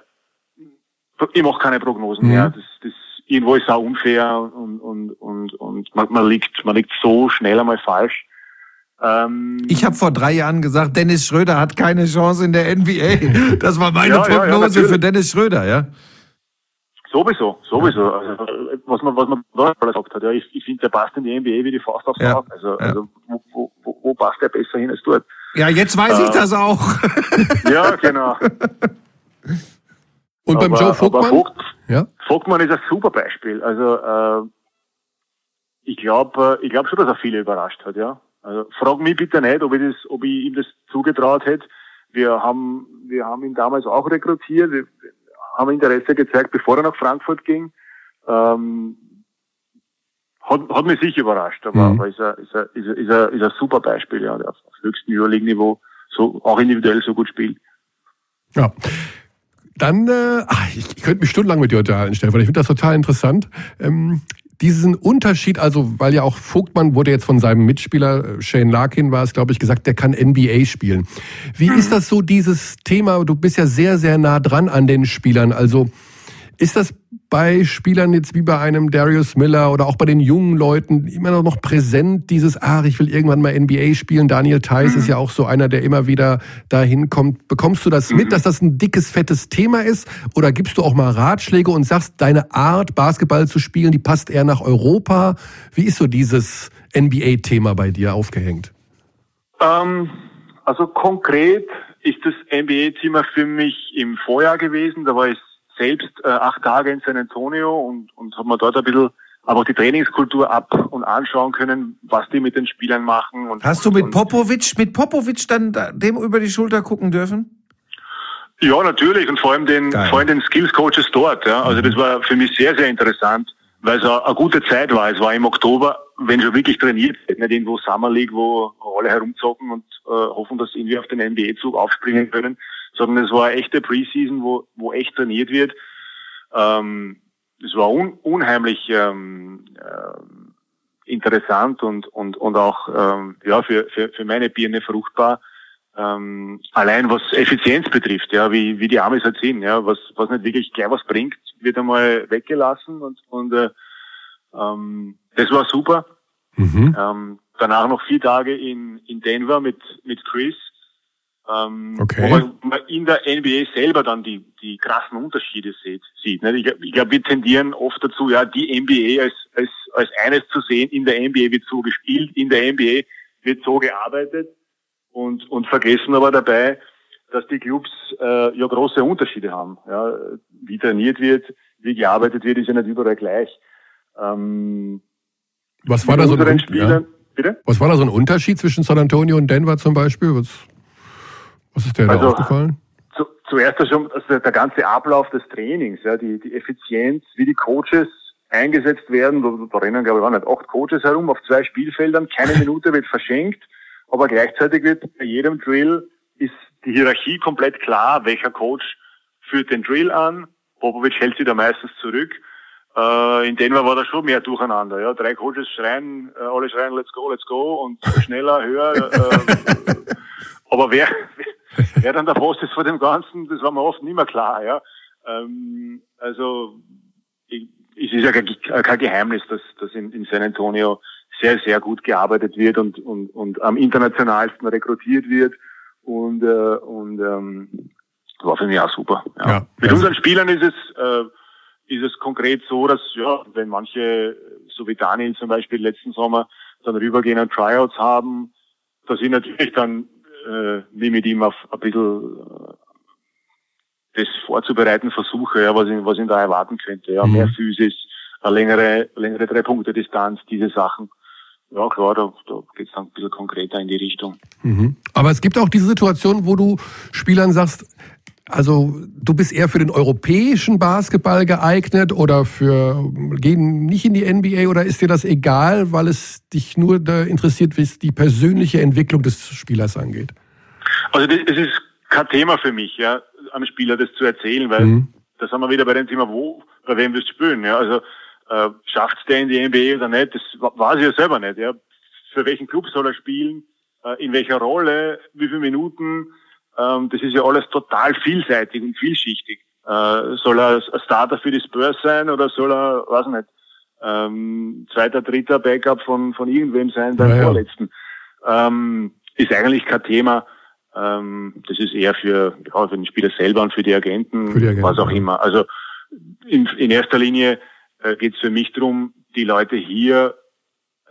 ich mache keine Prognosen Mhm. mehr. Das, das irgendwo ist auch unfair und und und und man, man liegt man liegt so schnell einmal falsch. Ähm, Ich habe vor drei Jahren gesagt, Dennis Schröder hat keine Chance in der NBA. Das war meine Ja, ja, ja, Prognose natürlich. für Dennis Schröder, ja. Sowieso, sowieso. Also, was man was man da gesagt hat, ja, ich, ich finde, der passt in die NBA wie die Faust aufs Ja, Auge. Also, ja. also wo, wo, wo, passt der besser hin als dort? Ja, jetzt weiß ich Äh, das auch. *laughs* Ja, genau. Und beim Aber- Joe aber Vogtmann? Vogt, Ja? Vogtmann ist ein super Beispiel. Also äh, ich glaube, ich glaube schon, dass er viele überrascht hat. Ja. Also frag mich bitte nicht, ob ich das, ob ich ihm das zugetraut hätte. Wir haben, wir haben ihn damals auch rekrutiert. Haben Interesse gezeigt, bevor er nach Frankfurt ging. Ähm, hat, hat mich sicher überrascht, aber, Mhm. aber ist, ein, ist, ein, ist, ein, ist, ein, ist ein super Beispiel, ja, der auf, auf höchstem Euroleague-Niveau so auch individuell so gut spielt. Ja. Dann, äh, ach, ich, ich könnte mich stundenlang mit dir unterhalten, Stefan. Ich finde das total interessant. Ähm, diesen Unterschied, also weil ja auch Vogtmann wurde jetzt von seinem Mitspieler, äh, Shane Larkin war es, glaube ich, gesagt, der kann NBA spielen. Wie ist das so, dieses Thema? Du bist ja sehr, sehr nah dran an den Spielern. Also ist das bei Spielern jetzt wie bei einem Darius Miller oder auch bei den jungen Leuten immer noch präsent, dieses, ach, ich will irgendwann mal NBA spielen. Daniel Theiss ist ja auch so einer, der immer wieder dahin kommt. Bekommst du das mit, dass das ein dickes, fettes Thema ist? Oder gibst du auch mal Ratschläge und sagst, deine Art, Basketball zu spielen, die passt eher nach Europa? Wie ist so dieses NBA-Thema bei dir aufgehängt? Ähm, also konkret ist das NBA-Thema für mich im Vorjahr gewesen. Da war ich selbst äh, acht Tage in San Antonio und, und habe mir dort ein bisschen aber auch die Trainingskultur ab und anschauen können, was die mit den Spielern machen. Und, Hast du mit Popovic, mit Popovic dann da- dem über die Schulter gucken dürfen? Ja, natürlich. Und vor allem den, Geil. vor allem den Skills Coaches dort. Ja. Also das war für mich sehr, sehr interessant, weil es eine, eine gute Zeit war. Es war im Oktober, wenn schon wirklich trainiert nicht irgendwo Summer League, wo alle herumzocken und äh, hoffen, dass sie irgendwie auf den NBA-Zug aufspringen können, sondern es war eine echte Preseason, wo, wo echt trainiert wird. Ähm, es war un, unheimlich ähm, äh, interessant und, und, und auch ähm, ja, für, für, für meine Birne fruchtbar. Ähm, allein was Effizienz betrifft, ja, wie, wie die Amis halt sind, ja, was, was nicht wirklich gleich was bringt, wird einmal weggelassen und, und äh, ähm, das war super. Mhm. Ähm, danach noch vier Tage in, in Denver mit, mit Chris. Ähm, okay. Wo man, in der NBA selber dann die, die krassen Unterschiede sieht. sieht ne? Ich, ich glaube, wir tendieren oft dazu, ja, die NBA als, als, als eines zu sehen. In der NBA wird so gespielt, in der NBA wird so gearbeitet und, und vergessen aber dabei, dass die Clubs äh, ja große Unterschiede haben. Ja, wie trainiert wird, wie gearbeitet wird, ist ja nicht überall gleich. Ähm, was war da so ein, Spielern, ja. Was war da so ein Unterschied zwischen San Antonio und Denver zum Beispiel? Was, was ist dir also, aufgefallen? Zu, zuerst schon also der ganze Ablauf des Trainings, ja, die, die Effizienz, wie die Coaches eingesetzt werden. Da, da rennen, glaube ich, waren nicht acht Coaches herum auf zwei Spielfeldern. Keine *laughs* Minute wird verschenkt, aber gleichzeitig wird bei jedem Drill ist die Hierarchie komplett klar, welcher Coach führt den Drill an. Popovic hält sich da meistens zurück. Äh, in Denver war da schon mehr durcheinander. Ja, drei Coaches schreien, äh, alle schreien, let's go, let's go und *laughs* schneller, höher. Äh, aber wer, *laughs* wer dann der Boss ist vor dem Ganzen, das war mir oft nicht mehr klar. Ja, ähm, also ich, es ist ja kein, kein Geheimnis, dass, dass in, in San Antonio sehr, sehr gut gearbeitet wird und, und, und am internationalsten rekrutiert wird. Und, äh, und ähm, war für mich auch super. Ja. ja Mit unseren Spielern ist es äh, ist es konkret so, dass ja, wenn manche, so wie Daniel zum Beispiel letzten Sommer, dann rübergehen und Tryouts haben, dass ich natürlich dann äh, wie mit ihm auf ein bisschen äh, das vorzubereiten versuche, ja, was ich, was ich da erwarten könnte. Ja, mhm. mehr Physis, eine längere, längere Drei-Punkte-Distanz, diese Sachen. Ja, klar, da, da geht es dann ein bisschen konkreter in die Richtung. Mhm. Aber es gibt auch diese Situation, wo du Spielern sagst, also du bist eher für den europäischen Basketball geeignet oder für gehen nicht in die NBA oder ist dir das egal, weil es dich nur interessiert, wie es die persönliche Entwicklung des Spielers angeht? Also das, das ist kein Thema für mich, ja, am Spieler das zu erzählen, weil mhm. da sind wir wieder bei dem Thema, wo, bei wem wirst du spielen, ja. Also äh, schafft der in die NBA oder nicht, das weiß ich ja selber nicht, ja. Für welchen Club soll er spielen, äh, in welcher Rolle, wie viele Minuten, ähm, das ist ja alles total vielseitig und vielschichtig. Äh, soll er ein Starter für die Spurs sein oder soll er, weiß nicht, ähm, zweiter, dritter Backup von, von irgendwem sein beim ja, vorletzten? Ähm, ist eigentlich kein Thema. Ähm, das ist eher für, ja, für den Spieler selber und für die Agenten, für die Agenten was auch ja. immer. Also in, in erster Linie äh, geht es für mich darum, die Leute hier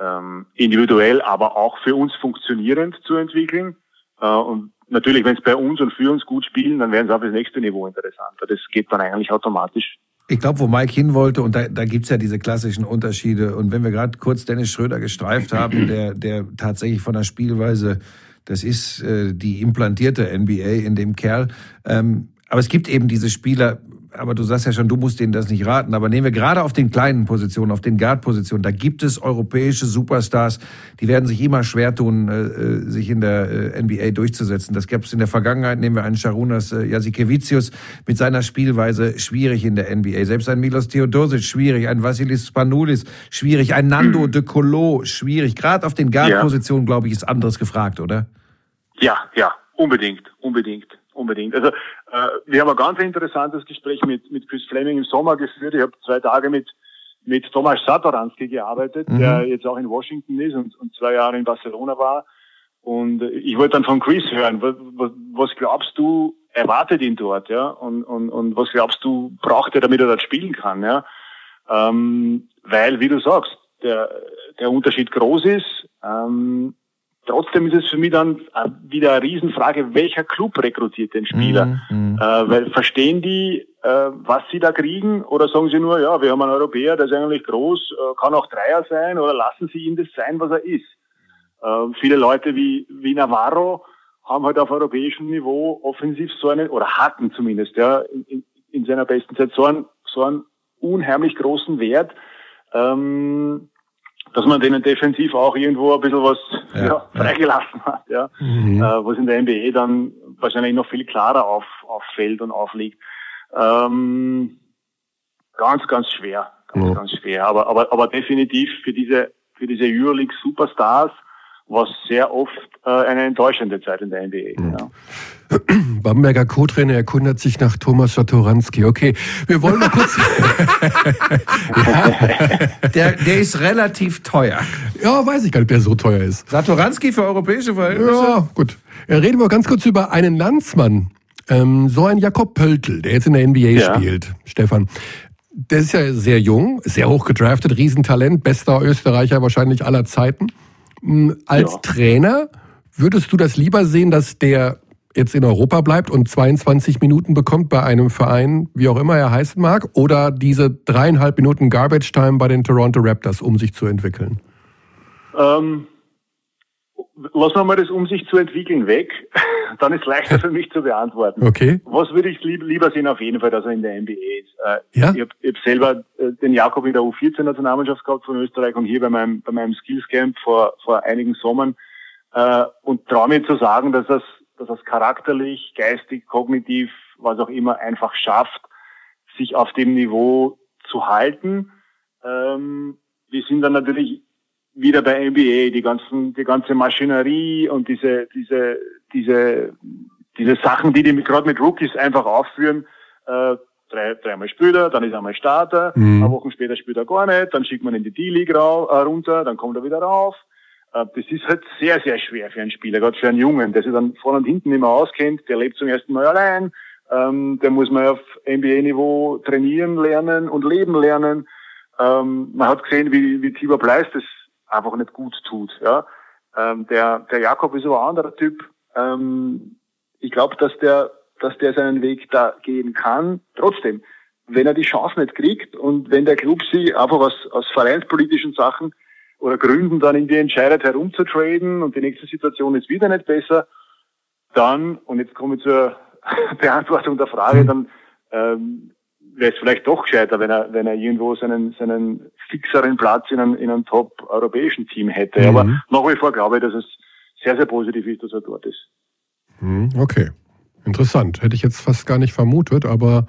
ähm, individuell, aber auch für uns funktionierend zu entwickeln. Äh, und natürlich, wenn es bei uns und für uns gut spielen, dann werden sie auf das nächste Niveau interessanter. Das geht dann eigentlich automatisch. Ich glaube, wo Mike hin wollte, und da, da gibt's ja diese klassischen Unterschiede. Und wenn wir gerade kurz Dennis Schröder gestreift haben, der, der tatsächlich von der Spielweise, das ist äh, die implantierte NBA in dem Kerl. Ähm, aber es gibt eben diese Spieler, aber du sagst ja schon, du musst denen das nicht raten. Aber nehmen wir gerade auf den kleinen Positionen, auf den Guard-Positionen, da gibt es europäische Superstars, die werden sich immer schwer tun, äh, äh sich in der äh, NBA durchzusetzen. Das gab es in der Vergangenheit. Nehmen wir einen Sharunas äh, Jasikevicius mit seiner Spielweise schwierig in der NBA. Selbst ein Milos Theodosic schwierig, ein Vassilis Spanoulis schwierig, ein Nando mhm. de Colo schwierig. Gerade auf den Guard-Positionen, ja. glaube ich, ist anderes gefragt, oder? Ja, ja, unbedingt, unbedingt unbedingt. Also wir haben ein ganz interessantes Gespräch mit, mit Chris Fleming im Sommer geführt. Ich habe zwei Tage mit, mit Thomas Satoranski gearbeitet, mhm. der jetzt auch in Washington ist und, und zwei Jahre in Barcelona war. Und ich wollte dann von Chris hören, was, was, was glaubst du, erwartet ihn dort, ja? Und, und, und was glaubst du, braucht er, damit er dort spielen kann, ja? Ähm, weil, wie du sagst, der, der Unterschied groß ist. Ähm, Trotzdem ist es für mich dann äh, wieder eine Riesenfrage, welcher Club rekrutiert den Spieler? Mhm. mhm. Äh, weil verstehen die, äh, was sie da kriegen, oder sagen sie nur, ja, wir haben einen Europäer, der ist eigentlich groß, äh, kann auch Dreier sein, oder lassen sie ihn das sein, was er ist? Äh, viele Leute wie, wie Navarro haben halt auf europäischem Niveau offensiv so einen, oder hatten zumindest, ja, in, in seiner besten Zeit so einen, so einen unheimlich großen Wert, ähm, dass man denen defensiv auch irgendwo ein bisschen was ja, ja, freigelassen hat, ja. Mhm. Äh, was in der NBA dann wahrscheinlich noch viel klarer auf, auffällt und aufliegt. Ähm, ganz, ganz schwer. Ganz, ja. ganz schwer. Aber, aber, aber definitiv für diese, für diese Euroleague Superstars war sehr oft äh, eine enttäuschende Zeit in der NBA. Mhm. Ja. *clears throat* Bamberger Co-Trainer erkundet sich nach Thomas Satoranski. Okay, wir wollen mal kurz. *laughs* ja. der, der ist relativ teuer. Ja, weiß ich gar nicht, wer so teuer ist. Satoranski für europäische Verhältnisse? Ja, gut. Reden wir ganz kurz über einen Landsmann. Ähm, so ein Jakob Pöltl, der jetzt in der NBA ja. spielt. Stefan. Der ist ja sehr jung, sehr hoch gedraftet, Riesentalent, bester Österreicher wahrscheinlich aller Zeiten. Hm, als ja. Trainer würdest du das lieber sehen, dass der jetzt in Europa bleibt und 22 Minuten bekommt bei einem Verein, wie auch immer er heißen mag, oder diese dreieinhalb Minuten Garbage Time bei den Toronto Raptors, um sich zu entwickeln? Ähm, lassen wir mal das, um sich zu entwickeln, weg. *laughs* Dann ist leichter für mich zu beantworten. Okay. Was würde ich lieber sehen? Auf jeden Fall, dass er in der NBA ist. Äh, ja? Ich habe hab selber äh, den Jakob in der U14-Nationalmannschaft gehabt von Österreich und hier bei meinem, bei meinem Skills Camp vor, vor einigen Sommern äh, und traue mir zu sagen, dass das dass es charakterlich, geistig, kognitiv, was auch immer, einfach schafft, sich auf dem Niveau zu halten. Ähm, wir sind dann natürlich wieder bei NBA, die ganzen, die ganze Maschinerie und diese, diese, diese, diese Sachen, die die gerade mit Rookies einfach aufführen, äh, drei, dreimal spielt er, dann ist er mal Starter, mhm. eine Woche später spielt er gar nicht, dann schickt man ihn in die D-League äh, runter, dann kommt er wieder rauf, äh, das ist halt sehr, sehr schwer für einen Spieler, gerade für einen Jungen, der sich dann vorne und hinten immer auskennt, der lebt zum ersten Mal allein, ähm, der muss mal auf NBA-Niveau trainieren lernen und leben lernen. Ähm, man hat gesehen, wie, wie Tibor Bleis das einfach nicht gut tut. Ja? Ähm, der, der Jakob ist aber ein anderer Typ. Ähm, ich glaube, dass der, dass der seinen Weg da gehen kann. Trotzdem, wenn er die Chance nicht kriegt und wenn der Club sie einfach aus, aus vereinspolitischen Sachen oder Gründen dann irgendwie entscheidet, herumzutraden und die nächste Situation ist wieder nicht besser, dann, und jetzt komme ich zur *laughs* Beantwortung der Frage, dann ähm, wäre es vielleicht doch gescheiter, wenn er, wenn er irgendwo seinen, seinen fixeren Platz in einem, in einem top-europäischen Team hätte. Mhm. Aber nach wie vor glaube ich, dass es sehr, sehr positiv ist, dass er dort ist. Mhm, okay. Interessant. Hätte ich jetzt fast gar nicht vermutet, aber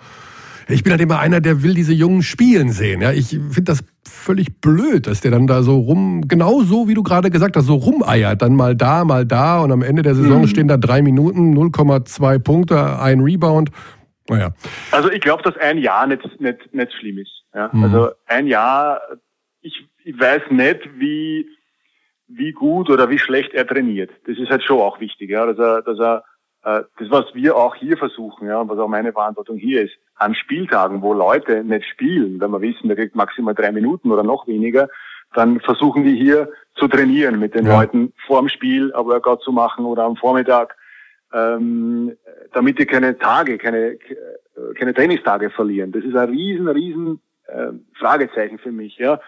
ich bin halt immer einer, der will diese Jungen spielen sehen. Ja, ich finde das völlig blöd, dass der dann da so rum, genau so wie du gerade gesagt hast, so rumeiert. Dann mal da, mal da und am Ende der Saison mhm. stehen da drei Minuten, 0,2 Punkte, ein Rebound. Naja. Also ich glaube, dass ein Jahr nicht, nicht, nicht schlimm ist. Ja? Mhm. Also ein Jahr, ich, ich weiß nicht, wie, wie gut oder wie schlecht er trainiert. Das ist halt schon auch wichtig, ja, dass er, dass er äh, das, was wir auch hier versuchen, ja, was auch meine Verantwortung hier ist, an Spieltagen, wo Leute nicht spielen, wenn wir wissen, der kriegt maximal drei Minuten oder noch weniger, dann versuchen wir hier zu trainieren mit den ja. Leuten vorm Spiel, ein Workout zu machen oder am Vormittag, ähm, damit die keine Tage, keine, keine Trainingstage verlieren. Das ist ein riesen, riesen äh, Fragezeichen für mich. Ja.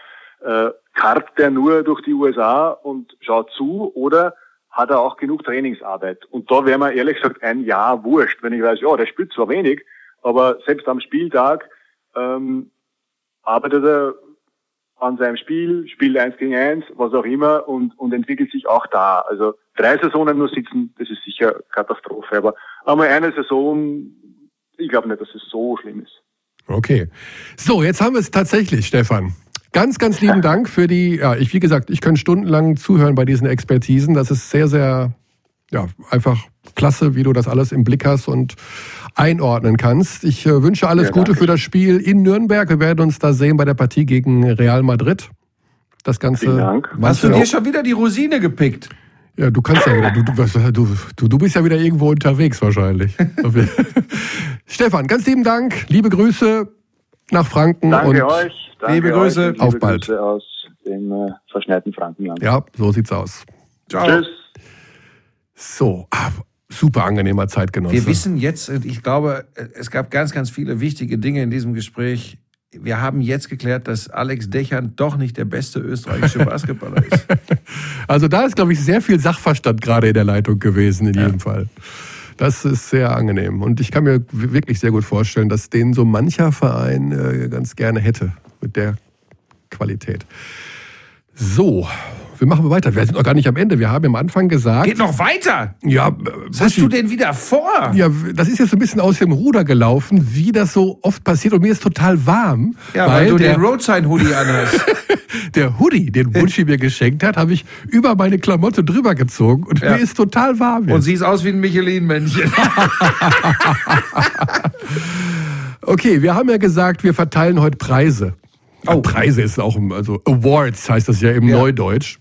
Äh, karrt der nur durch die USA und schaut zu oder hat er auch genug Trainingsarbeit. Und da wäre mir ehrlich gesagt ein Jahr wurscht, wenn ich weiß, ja, der spielt zwar wenig, aber selbst am Spieltag ähm, arbeitet er an seinem Spiel, spielt eins gegen eins, was auch immer und, und entwickelt sich auch da. Also drei Saisonen nur sitzen, das ist sicher Katastrophe. Aber einmal eine Saison, ich glaube nicht, dass es so schlimm ist. Okay. So, jetzt haben wir es tatsächlich, Stefan. Ganz, ganz lieben Dank für die, ja, ich, wie gesagt, ich könnte stundenlang zuhören bei diesen Expertisen. Das ist sehr, sehr, ja, einfach klasse, wie du das alles im Blick hast und einordnen kannst. Ich äh, wünsche alles ja, Gute für das Spiel in Nürnberg. Wir werden uns da sehen bei der Partie gegen Real Madrid. Das Ganze. Vielen Dank. Hast du dir schon wieder die Rosine gepickt? Ja, du kannst ja wieder. Du, du, du, du bist ja wieder irgendwo unterwegs wahrscheinlich. *laughs* Stefan, ganz lieben Dank. Liebe Grüße nach Franken. Danke und euch. Danke liebe Grüße. Liebe auf bald. Grüße aus dem äh, verschneiten Frankenland. Ja, so sieht's aus. Ciao. Tschüss. So, ah, super angenehmer Zeitgenosse. Wir wissen jetzt, ich glaube, es gab ganz, ganz viele wichtige Dinge in diesem Gespräch. Wir haben jetzt geklärt, dass Alex Dechern doch nicht der beste österreichische *laughs* Basketballer ist. Also da ist, glaube ich, sehr viel Sachverstand gerade in der Leitung gewesen, in ja. jedem Fall. Das ist sehr angenehm. Und ich kann mir wirklich sehr gut vorstellen, dass den so mancher Verein äh, ganz gerne hätte mit der Qualität. So, wir machen weiter. Wir sind noch gar nicht am Ende. Wir haben am Anfang gesagt. Geht noch weiter. Ja, Was hast du denn wieder vor? Ja, das ist jetzt so ein bisschen aus dem Ruder gelaufen, wie das so oft passiert. Und mir ist total warm. Ja, weil, du der, den Roadside-Hoodie anhast. *laughs* der Hoodie, den Bunschi mir geschenkt hat, habe ich über meine Klamotte drüber gezogen und Ja. mir ist total warm. Jetzt. Und siehst aus wie ein Michelin-Männchen. *laughs* Okay, wir haben ja gesagt, wir verteilen heute Preise. Oh. Preise ist auch, also Awards heißt das ja im Ja. Neudeutsch.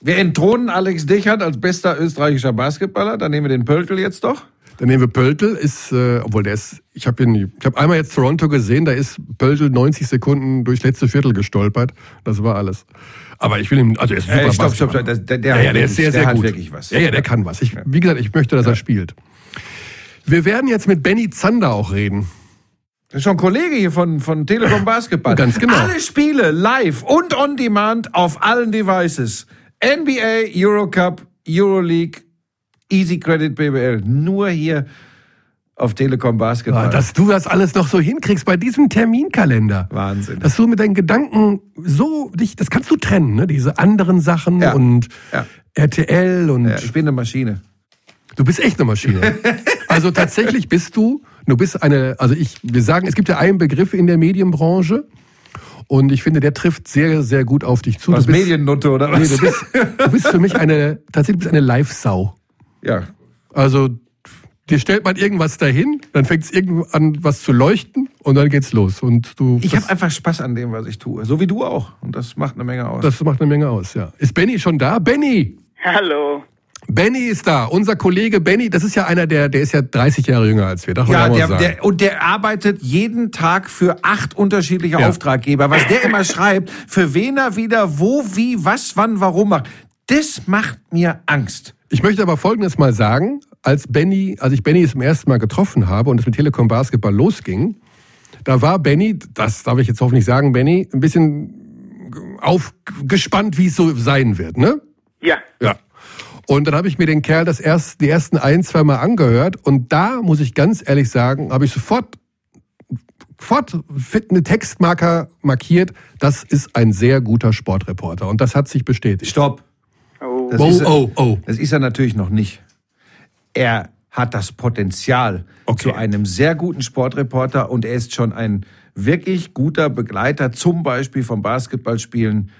Wir entthronen Alex Dichert als bester österreichischer Basketballer. Dann nehmen wir den Pöltl jetzt doch. Dann nehmen wir Pöltl, ist, äh, obwohl der ist, ich habe ihn, ich habe einmal jetzt Toronto gesehen, da ist Pöltl 90 Sekunden durchs letzte Viertel gestolpert. Das war alles. Aber ich will ihm, also er ist super Äh, stopp, stopp, stopp. Der, der, Ja, ja, der ist wirklich- sehr, der sehr hat gut. wirklich was. Ja, ja, der kann was. Ich, wie gesagt, ich möchte, dass er spielt. Wir werden jetzt mit Benny Zander auch reden. Das ist schon ein Kollege hier von, von Telekom Basketball. Ganz genau. Alle Spiele live und on demand auf allen Devices. NBA, Eurocup, Euroleague, Easy Credit BBL. Nur hier auf Telekom Basketball. Ja, dass du das alles noch so hinkriegst bei diesem Terminkalender. Wahnsinn. Dass du mit deinen Gedanken so dich, das kannst du trennen, ne? Diese anderen Sachen Ja. und Ja. RTL und ich bin eine Maschine. du bist echt eine Maschine. *laughs* also tatsächlich bist du, du bist eine, also ich, wir sagen, es gibt ja einen Begriff in der Medienbranche und ich finde, der trifft sehr, sehr gut auf dich zu. Was du bist, Mediennutte oder was? nee, du bist, du bist für mich eine, tatsächlich bist eine Live-Sau. ja. Also dir stellt man irgendwas dahin, dann fängt es irgendwo an, was zu leuchten und dann geht's los. Und du, Ich habe einfach Spaß an dem, was ich tue. So wie du auch. Und das macht eine Menge aus. das macht eine Menge aus, ja. Ist Benny schon da? Benny! Hallo. Benny ist da. Unser Kollege Benny, das ist ja einer, der, der ist ja 30 Jahre jünger als wir. Darf Ja, der, sagen. der, und der arbeitet jeden Tag für acht unterschiedliche Ja. Auftraggeber. Was der immer schreibt, für wen er wieder wo, wie, was, wann, warum macht, das macht mir Angst. Ich möchte aber Folgendes mal sagen. Als Benny, als ich Benny zum ersten Mal getroffen habe und es mit Telekom Basketball losging, da war Benny, das darf ich jetzt hoffentlich sagen, Benny, ein bisschen aufgespannt, wie es so sein wird, ne? Ja, Ja. Und dann habe ich mir den Kerl das erst, die ersten ein, zwei Mal angehört und da muss ich ganz ehrlich sagen, habe ich sofort, sofort eine Textmarker markiert, das ist ein sehr guter Sportreporter und das hat sich bestätigt. Stopp. oh, Das Oh, ist er, oh, oh. Das ist er natürlich noch nicht. Er hat das Potenzial Okay. zu einem sehr guten Sportreporter und er ist schon ein wirklich guter Begleiter, zum Beispiel vom Basketballspielen.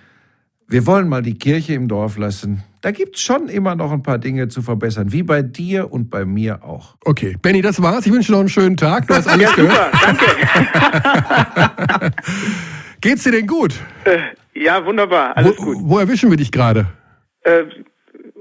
Wir wollen mal die Kirche im Dorf lassen. Da gibt's schon immer noch ein paar Dinge zu verbessern, wie bei dir und bei mir auch. Okay, Benny, das war's. Ich wünsche dir noch einen schönen Tag. Du hast *laughs* alles gehört. super, danke. *laughs* Geht's dir denn gut? äh, ja, wunderbar, alles wo, gut. wo erwischen wir dich gerade? Äh,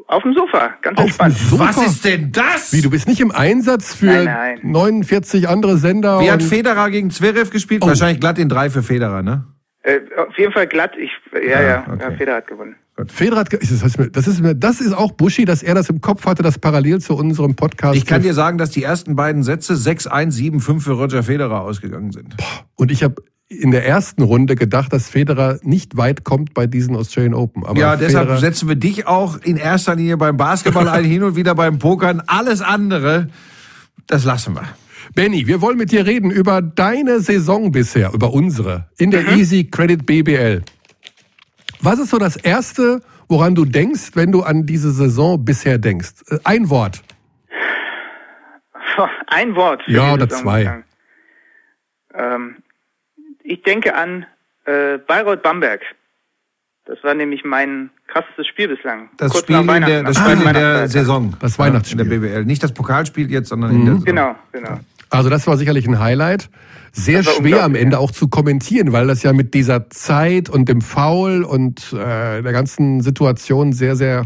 auf dem Sofa, ganz Auf dem entspannt. Sofa? Was ist denn das? Wie, du bist nicht im Einsatz für Nein, nein. 49 andere Sender? Wie hat Federer gegen Zverev gespielt? Oh. Wahrscheinlich glatt in drei für Federer, ne? Äh, auf jeden Fall glatt. Ich, ja, Ah, ja, okay. ja, Feder hat gewonnen. Federer hat, ge- das ist, mir- das, ist, mir- das ist auch Buschi, dass er das im Kopf hatte, das parallel zu unserem Podcast. Ich kann dir sagen, dass die ersten beiden Sätze 6-1, 7-5 für Roger Federer ausgegangen sind. Und ich habe in der ersten Runde gedacht, dass Federer nicht weit kommt bei diesen Australian Open. Aber Ja, deshalb Federer, setzen wir dich auch in erster Linie beim Basketball ein, *laughs* hin und wieder beim Pokern. Alles andere, das lassen wir. Benny, wir wollen mit dir reden über deine Saison bisher, über unsere, in der Easy Credit BBL. Was ist so das Erste, woran du denkst, wenn du an diese Saison bisher denkst? Äh, Ein Wort. Ein Wort. Ja, oder Saison, zwei. Ähm, ich denke an äh, Bayreuth-Bamberg. Das war nämlich mein krassestes Spiel bislang. Das Kurz Spiel in der, Weihnachten, das Spiel in der. Saison. Das Weihnachtsspiel. In der BBL. Nicht das Pokalspiel jetzt, sondern in der Saison. Genau, genau. Also das war sicherlich ein Highlight. Sehr Das schwer am Ende auch zu kommentieren, weil das ja mit dieser Zeit und dem Foul und äh, der ganzen Situation sehr, sehr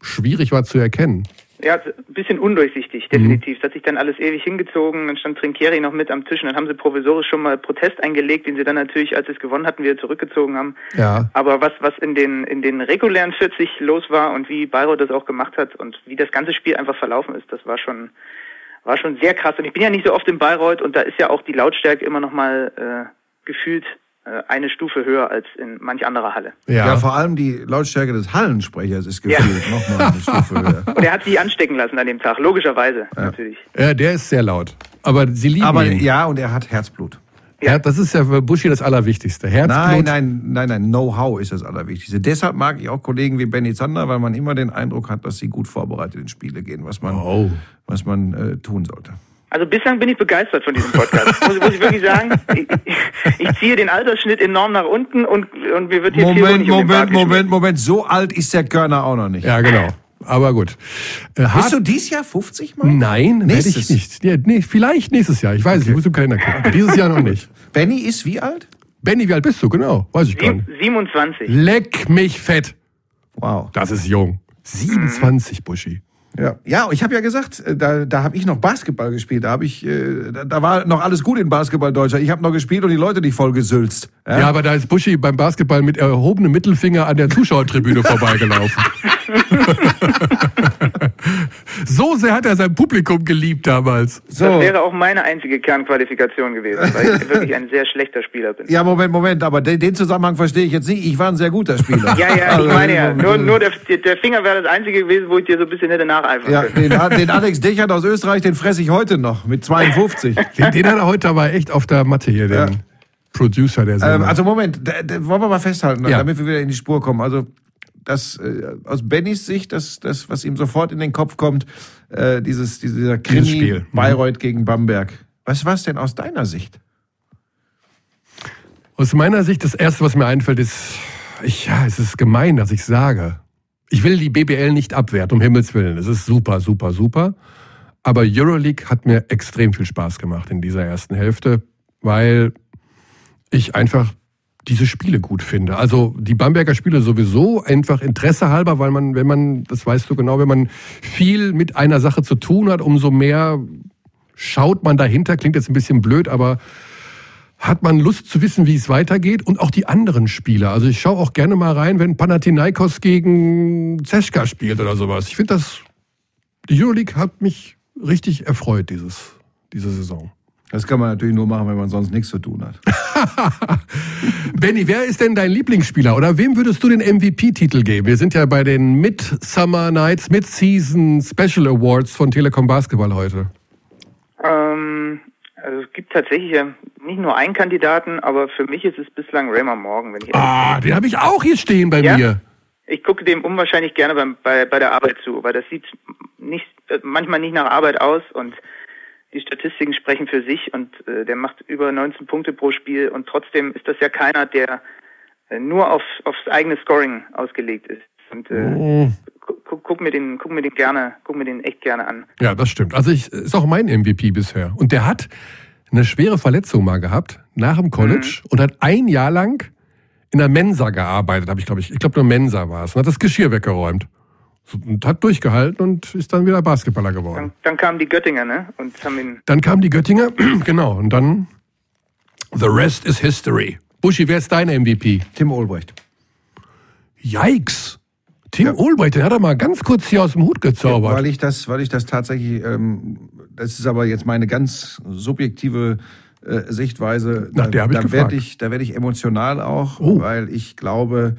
schwierig war zu erkennen. Ja, ein bisschen undurchsichtig, Mhm. definitiv. Es hat sich dann alles ewig hingezogen. Dann stand Trinkieri noch mit am Tisch und dann haben sie provisorisch schon mal Protest eingelegt, den sie dann natürlich, als sie es gewonnen hatten, wieder zurückgezogen haben. Ja. Aber was, was in den, in den regulären 40 los war und wie Bayreuth das auch gemacht hat und wie das ganze Spiel einfach verlaufen ist, das war schon, war schon sehr krass. Und ich bin ja nicht so oft in Bayreuth und da ist ja auch die Lautstärke immer noch mal äh, gefühlt äh, eine Stufe höher als in manch anderer Halle. Ja. Ja, vor allem die Lautstärke des Hallensprechers ist Ja. gefühlt nochmal eine *laughs* Stufe höher. Und er hat sich anstecken lassen an dem Tag, logischerweise natürlich. ja, der ist sehr laut. Aber sie lieben Aber ihn. ja, und er hat Herzblut. Ja. Das ist ja für Buschi das Allerwichtigste. Herzblut. Nein, nein, nein, nein. Know-how ist das Allerwichtigste. Deshalb mag ich auch Kollegen wie Benny Zander, weil man immer den Eindruck hat, dass sie gut vorbereitet in Spiele gehen, was man, Oh. was man äh, tun sollte. Also bislang bin ich begeistert von diesem Podcast. *laughs* muss, muss ich wirklich sagen. Ich, ich, ziehe den Altersschnitt enorm nach unten und, und mir wird hier viel Moment, um Moment. Moment, Moment. So alt ist der Körner auch noch nicht. Ja, genau. Aber gut. Äh, hart- Bist du dies Jahr 50 Mal? Nein, werde Nächstes. ich nicht. Ja, nee, vielleicht nächstes Jahr. Ich weiß, nicht, ich muss im Kalender gucken. Aber Dieses Jahr noch nicht. *laughs* Benny ist wie alt? Benny, wie alt bist du? Genau, weiß ich gar nicht. Sieb- 27. Leck mich fett. Wow. Das ist jung. 27, Buschi. Ja, ja ich habe ja gesagt, äh, da, da habe ich noch Basketball gespielt. Da habe ich, äh, da, da war noch alles gut in Basketball Deutschland. Ich habe noch gespielt und die Leute nicht voll gesülzt. Ja? aber da ist Buschi beim Basketball mit erhobenem Mittelfinger an der Zuschauertribüne *laughs* vorbeigelaufen. *laughs* so sehr hat er sein Publikum geliebt damals. So. Das wäre auch meine einzige Kernqualifikation gewesen, weil ich wirklich ein sehr schlechter Spieler bin. Ja, Moment, Moment, aber den, den Zusammenhang verstehe ich jetzt nicht. Ich war ein sehr guter Spieler. Ja, ja, Also, ich meine ja. Nur, nur der, der Finger wäre das einzige gewesen, wo ich dir so ein bisschen hätte nacheifern Ja, können. den, den Alex Dechert aus Österreich, den fresse ich heute noch mit 52. Den, den hat er heute aber echt auf der Matte hier, den Ja. Producer der ähm, Sendung. also Moment, da, da wollen wir mal festhalten, Ja. damit wir wieder in die Spur kommen. Also das äh, aus Bennys Sicht, das, das, was ihm sofort in den Kopf kommt, äh, dieses, dieser Krimi Spiel. Mhm. Bayreuth gegen Bamberg. Was war es denn aus deiner Sicht? Aus meiner Sicht, das Erste, was mir einfällt, ist, ich, ja, es ist gemein, dass ich sage. Ich will die BBL nicht abwerten, um Himmels Willen. Es ist super, super, super. Aber Euroleague hat mir extrem viel Spaß gemacht in dieser ersten Hälfte, weil ich einfach diese Spiele gut finde. Also die Bamberger Spiele sowieso einfach Interesse halber, weil man, wenn man, das weißt du genau, wenn man viel mit einer Sache zu tun hat, umso mehr schaut man dahinter. Klingt jetzt ein bisschen blöd, aber hat man Lust zu wissen, wie es weitergeht und auch die anderen Spieler. Also ich schaue auch gerne mal rein, wenn Panathinaikos gegen Zeschka spielt oder sowas. Ich finde das, die Euroleague hat mich richtig erfreut dieses, diese Saison. Das kann man natürlich nur machen, wenn man sonst nichts zu tun hat. *laughs* Benny, wer ist denn dein Lieblingsspieler oder wem würdest du den MVP-Titel geben? Wir sind ja bei den Midsummer Nights, Mid-Season Special Awards von Telekom Basketball heute. Ähm, also es gibt tatsächlich ja nicht nur einen Kandidaten, aber für mich ist es bislang Raymond Morgan, wenn ich ehrlich Ah, den habe ich auch hier stehen bei Ja? mir. Ich gucke dem unwahrscheinlich gerne beim, bei, bei der Arbeit zu, weil das sieht nicht, äh, manchmal nicht nach Arbeit aus und die Statistiken sprechen für sich und äh, der macht über 19 Punkte pro Spiel und trotzdem ist das ja keiner, der äh, nur auf, aufs eigene Scoring ausgelegt ist. Und äh, Oh. gu- gu- guck mir den, guck mir den gerne, guck mir den echt gerne an. Ja, das stimmt. Also ich ist auch mein MVP bisher. Und der hat eine schwere Verletzung mal gehabt nach dem College und hat ein Jahr lang in der Mensa gearbeitet, habe ich glaube ich. Ich glaube, nur Mensa war es. Und hat das Geschirr weggeräumt. Und hat durchgehalten und ist dann wieder Basketballer geworden. Dann, dann kamen die Göttinger, ne? Und haben ihn Dann kamen die Göttinger, *clears throat* genau. Und dann The rest is history. Buschi, wer ist dein MVP? Tim Olbrecht. Yikes. Tim Olbricht, den hat er mal ganz kurz hier aus dem Hut gezaubert. Weil ich das, weil ich das tatsächlich, ähm, das ist aber jetzt meine ganz subjektive äh, Sichtweise. Nach der hab ich da werde ich, da werde ich emotional auch, Oh. weil ich glaube,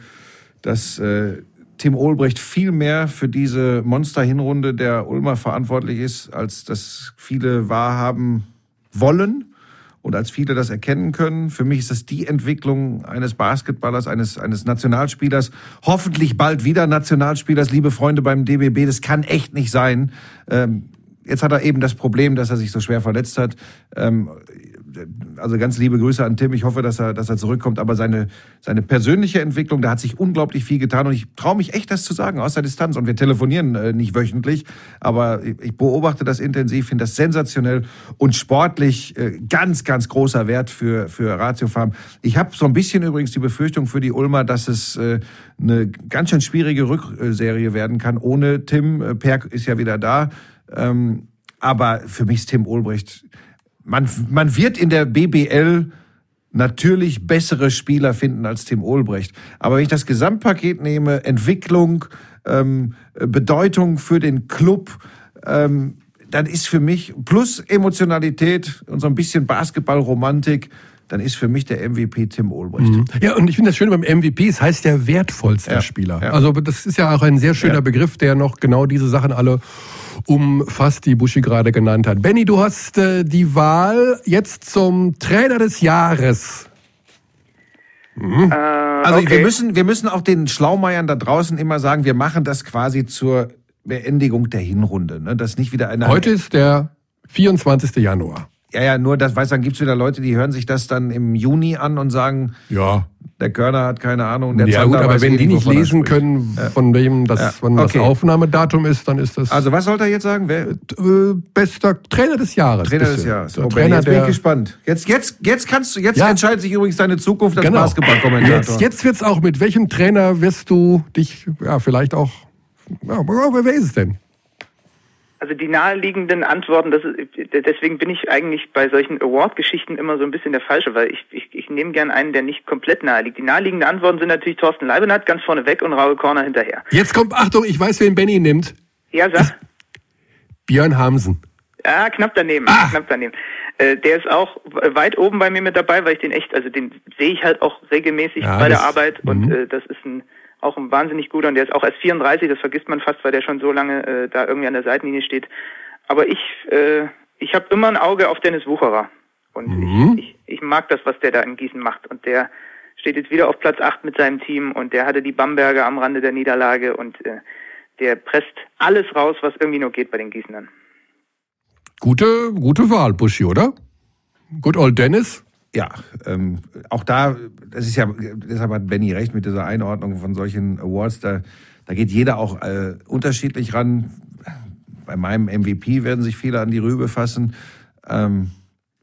dass äh, Tim Olbrecht viel mehr für diese Monster-Hinrunde der Ulmer verantwortlich ist, als das viele wahrhaben wollen und als viele das erkennen können. Für mich ist das die Entwicklung eines Basketballers, eines, eines Nationalspielers, hoffentlich bald wieder Nationalspielers, liebe Freunde beim DBB. Das kann echt nicht sein. Ähm, jetzt hat er eben das Problem, dass er sich so schwer verletzt hat. Ähm, also ganz liebe Grüße an Tim. Ich hoffe, dass er, dass er zurückkommt. Aber seine, seine persönliche Entwicklung, da hat sich unglaublich viel getan. Und ich traue mich echt, das zu sagen, aus der Distanz. Und wir telefonieren äh, nicht wöchentlich. Aber ich, beobachte das intensiv, finde das sensationell und sportlich äh, ganz, ganz großer Wert für, für Ratio Farm. Ich habe so ein bisschen übrigens die Befürchtung für die Ulmer, dass es äh, eine ganz schön schwierige Rückserie werden kann. Ohne Tim. Äh, Perk ist ja wieder da. Ähm, aber für mich ist Tim Olbrecht man, man wird in der BBL natürlich bessere Spieler finden als Tim Olbrecht. Aber wenn ich das Gesamtpaket nehme, Entwicklung, ähm, Bedeutung für den Club, ähm, dann ist für mich plus Emotionalität und so ein bisschen Basketballromantik, dann ist für mich der MVP Tim Olbrecht. Ja, und ich finde das Schöne beim MVP, es heißt der wertvollste Ja, Spieler. ja. Also das ist ja auch ein sehr schöner Ja. Begriff, der noch genau diese Sachen alle um fast die Buschi gerade genannt hat. Benny, du hast äh, die Wahl jetzt zum Trainer des Jahres. Mhm. Äh, also okay. wir müssen, wir müssen auch den Schlaumeiern da draußen immer sagen, wir machen das quasi zur Beendigung der Hinrunde. Ne? Das nicht wieder eine. Heute ist der 24. Januar. Ja, ja, nur das, weiß dann gibt's wieder Leute, die hören sich das dann im Juni an und sagen, ja, der Körner hat keine Ahnung. Der ja Zander gut, aber wenn die nicht lesen können, von wem das, ja. wann okay. das Aufnahmedatum ist, dann ist das. Also was sollte er jetzt sagen? Wer? Äh, bester Trainer des Jahres. Trainer des Jahres. Oh, Trainer jetzt bin ich gespannt. Jetzt, jetzt, jetzt kannst du, jetzt ja. entscheidet sich übrigens deine Zukunft als genau. Basketballkommentator. Jetzt, jetzt wird's auch. Mit welchem Trainer wirst du dich, ja, vielleicht auch, ja, wer ist es denn? Also die naheliegenden Antworten, das ist, deswegen bin ich eigentlich bei solchen Award-Geschichten immer so ein bisschen der Falsche, weil ich, ich, ich nehme gern einen, der nicht komplett nahe liegt. Die naheliegenden Antworten sind natürlich Thorsten Leibenhardt ganz vorne weg und Raul Korner hinterher. Jetzt kommt, Achtung, ich weiß, wen Benny nimmt. Ja, sag. Björn Hamsen. Ah, knapp daneben, ah. knapp daneben. Äh, der ist auch weit oben bei mir mit dabei, weil ich den echt, also den sehe ich halt auch regelmäßig ja, bei der Arbeit und mhm. äh, das ist ein auch ein wahnsinnig guter und der ist auch erst 34, das vergisst man fast, weil der schon so lange äh, da irgendwie an der Seitenlinie steht. Aber ich, äh, ich habe immer ein Auge auf Dennis Wucherer und mhm. ich, ich, ich mag das, was der da in Gießen macht und der steht jetzt wieder auf Platz 8 mit seinem Team und der hatte die Bamberger am Rande der Niederlage und äh, der presst alles raus, was irgendwie nur geht bei den Gießenern. Gute, gute Wahl, Buschi, oder? Good old Dennis? Ja, ähm, auch da, das ist ja, deshalb hat Benny recht mit dieser Einordnung von solchen Awards. Da, da geht jeder auch äh, unterschiedlich ran. Bei meinem MVP werden sich viele an die Rübe fassen. Ähm,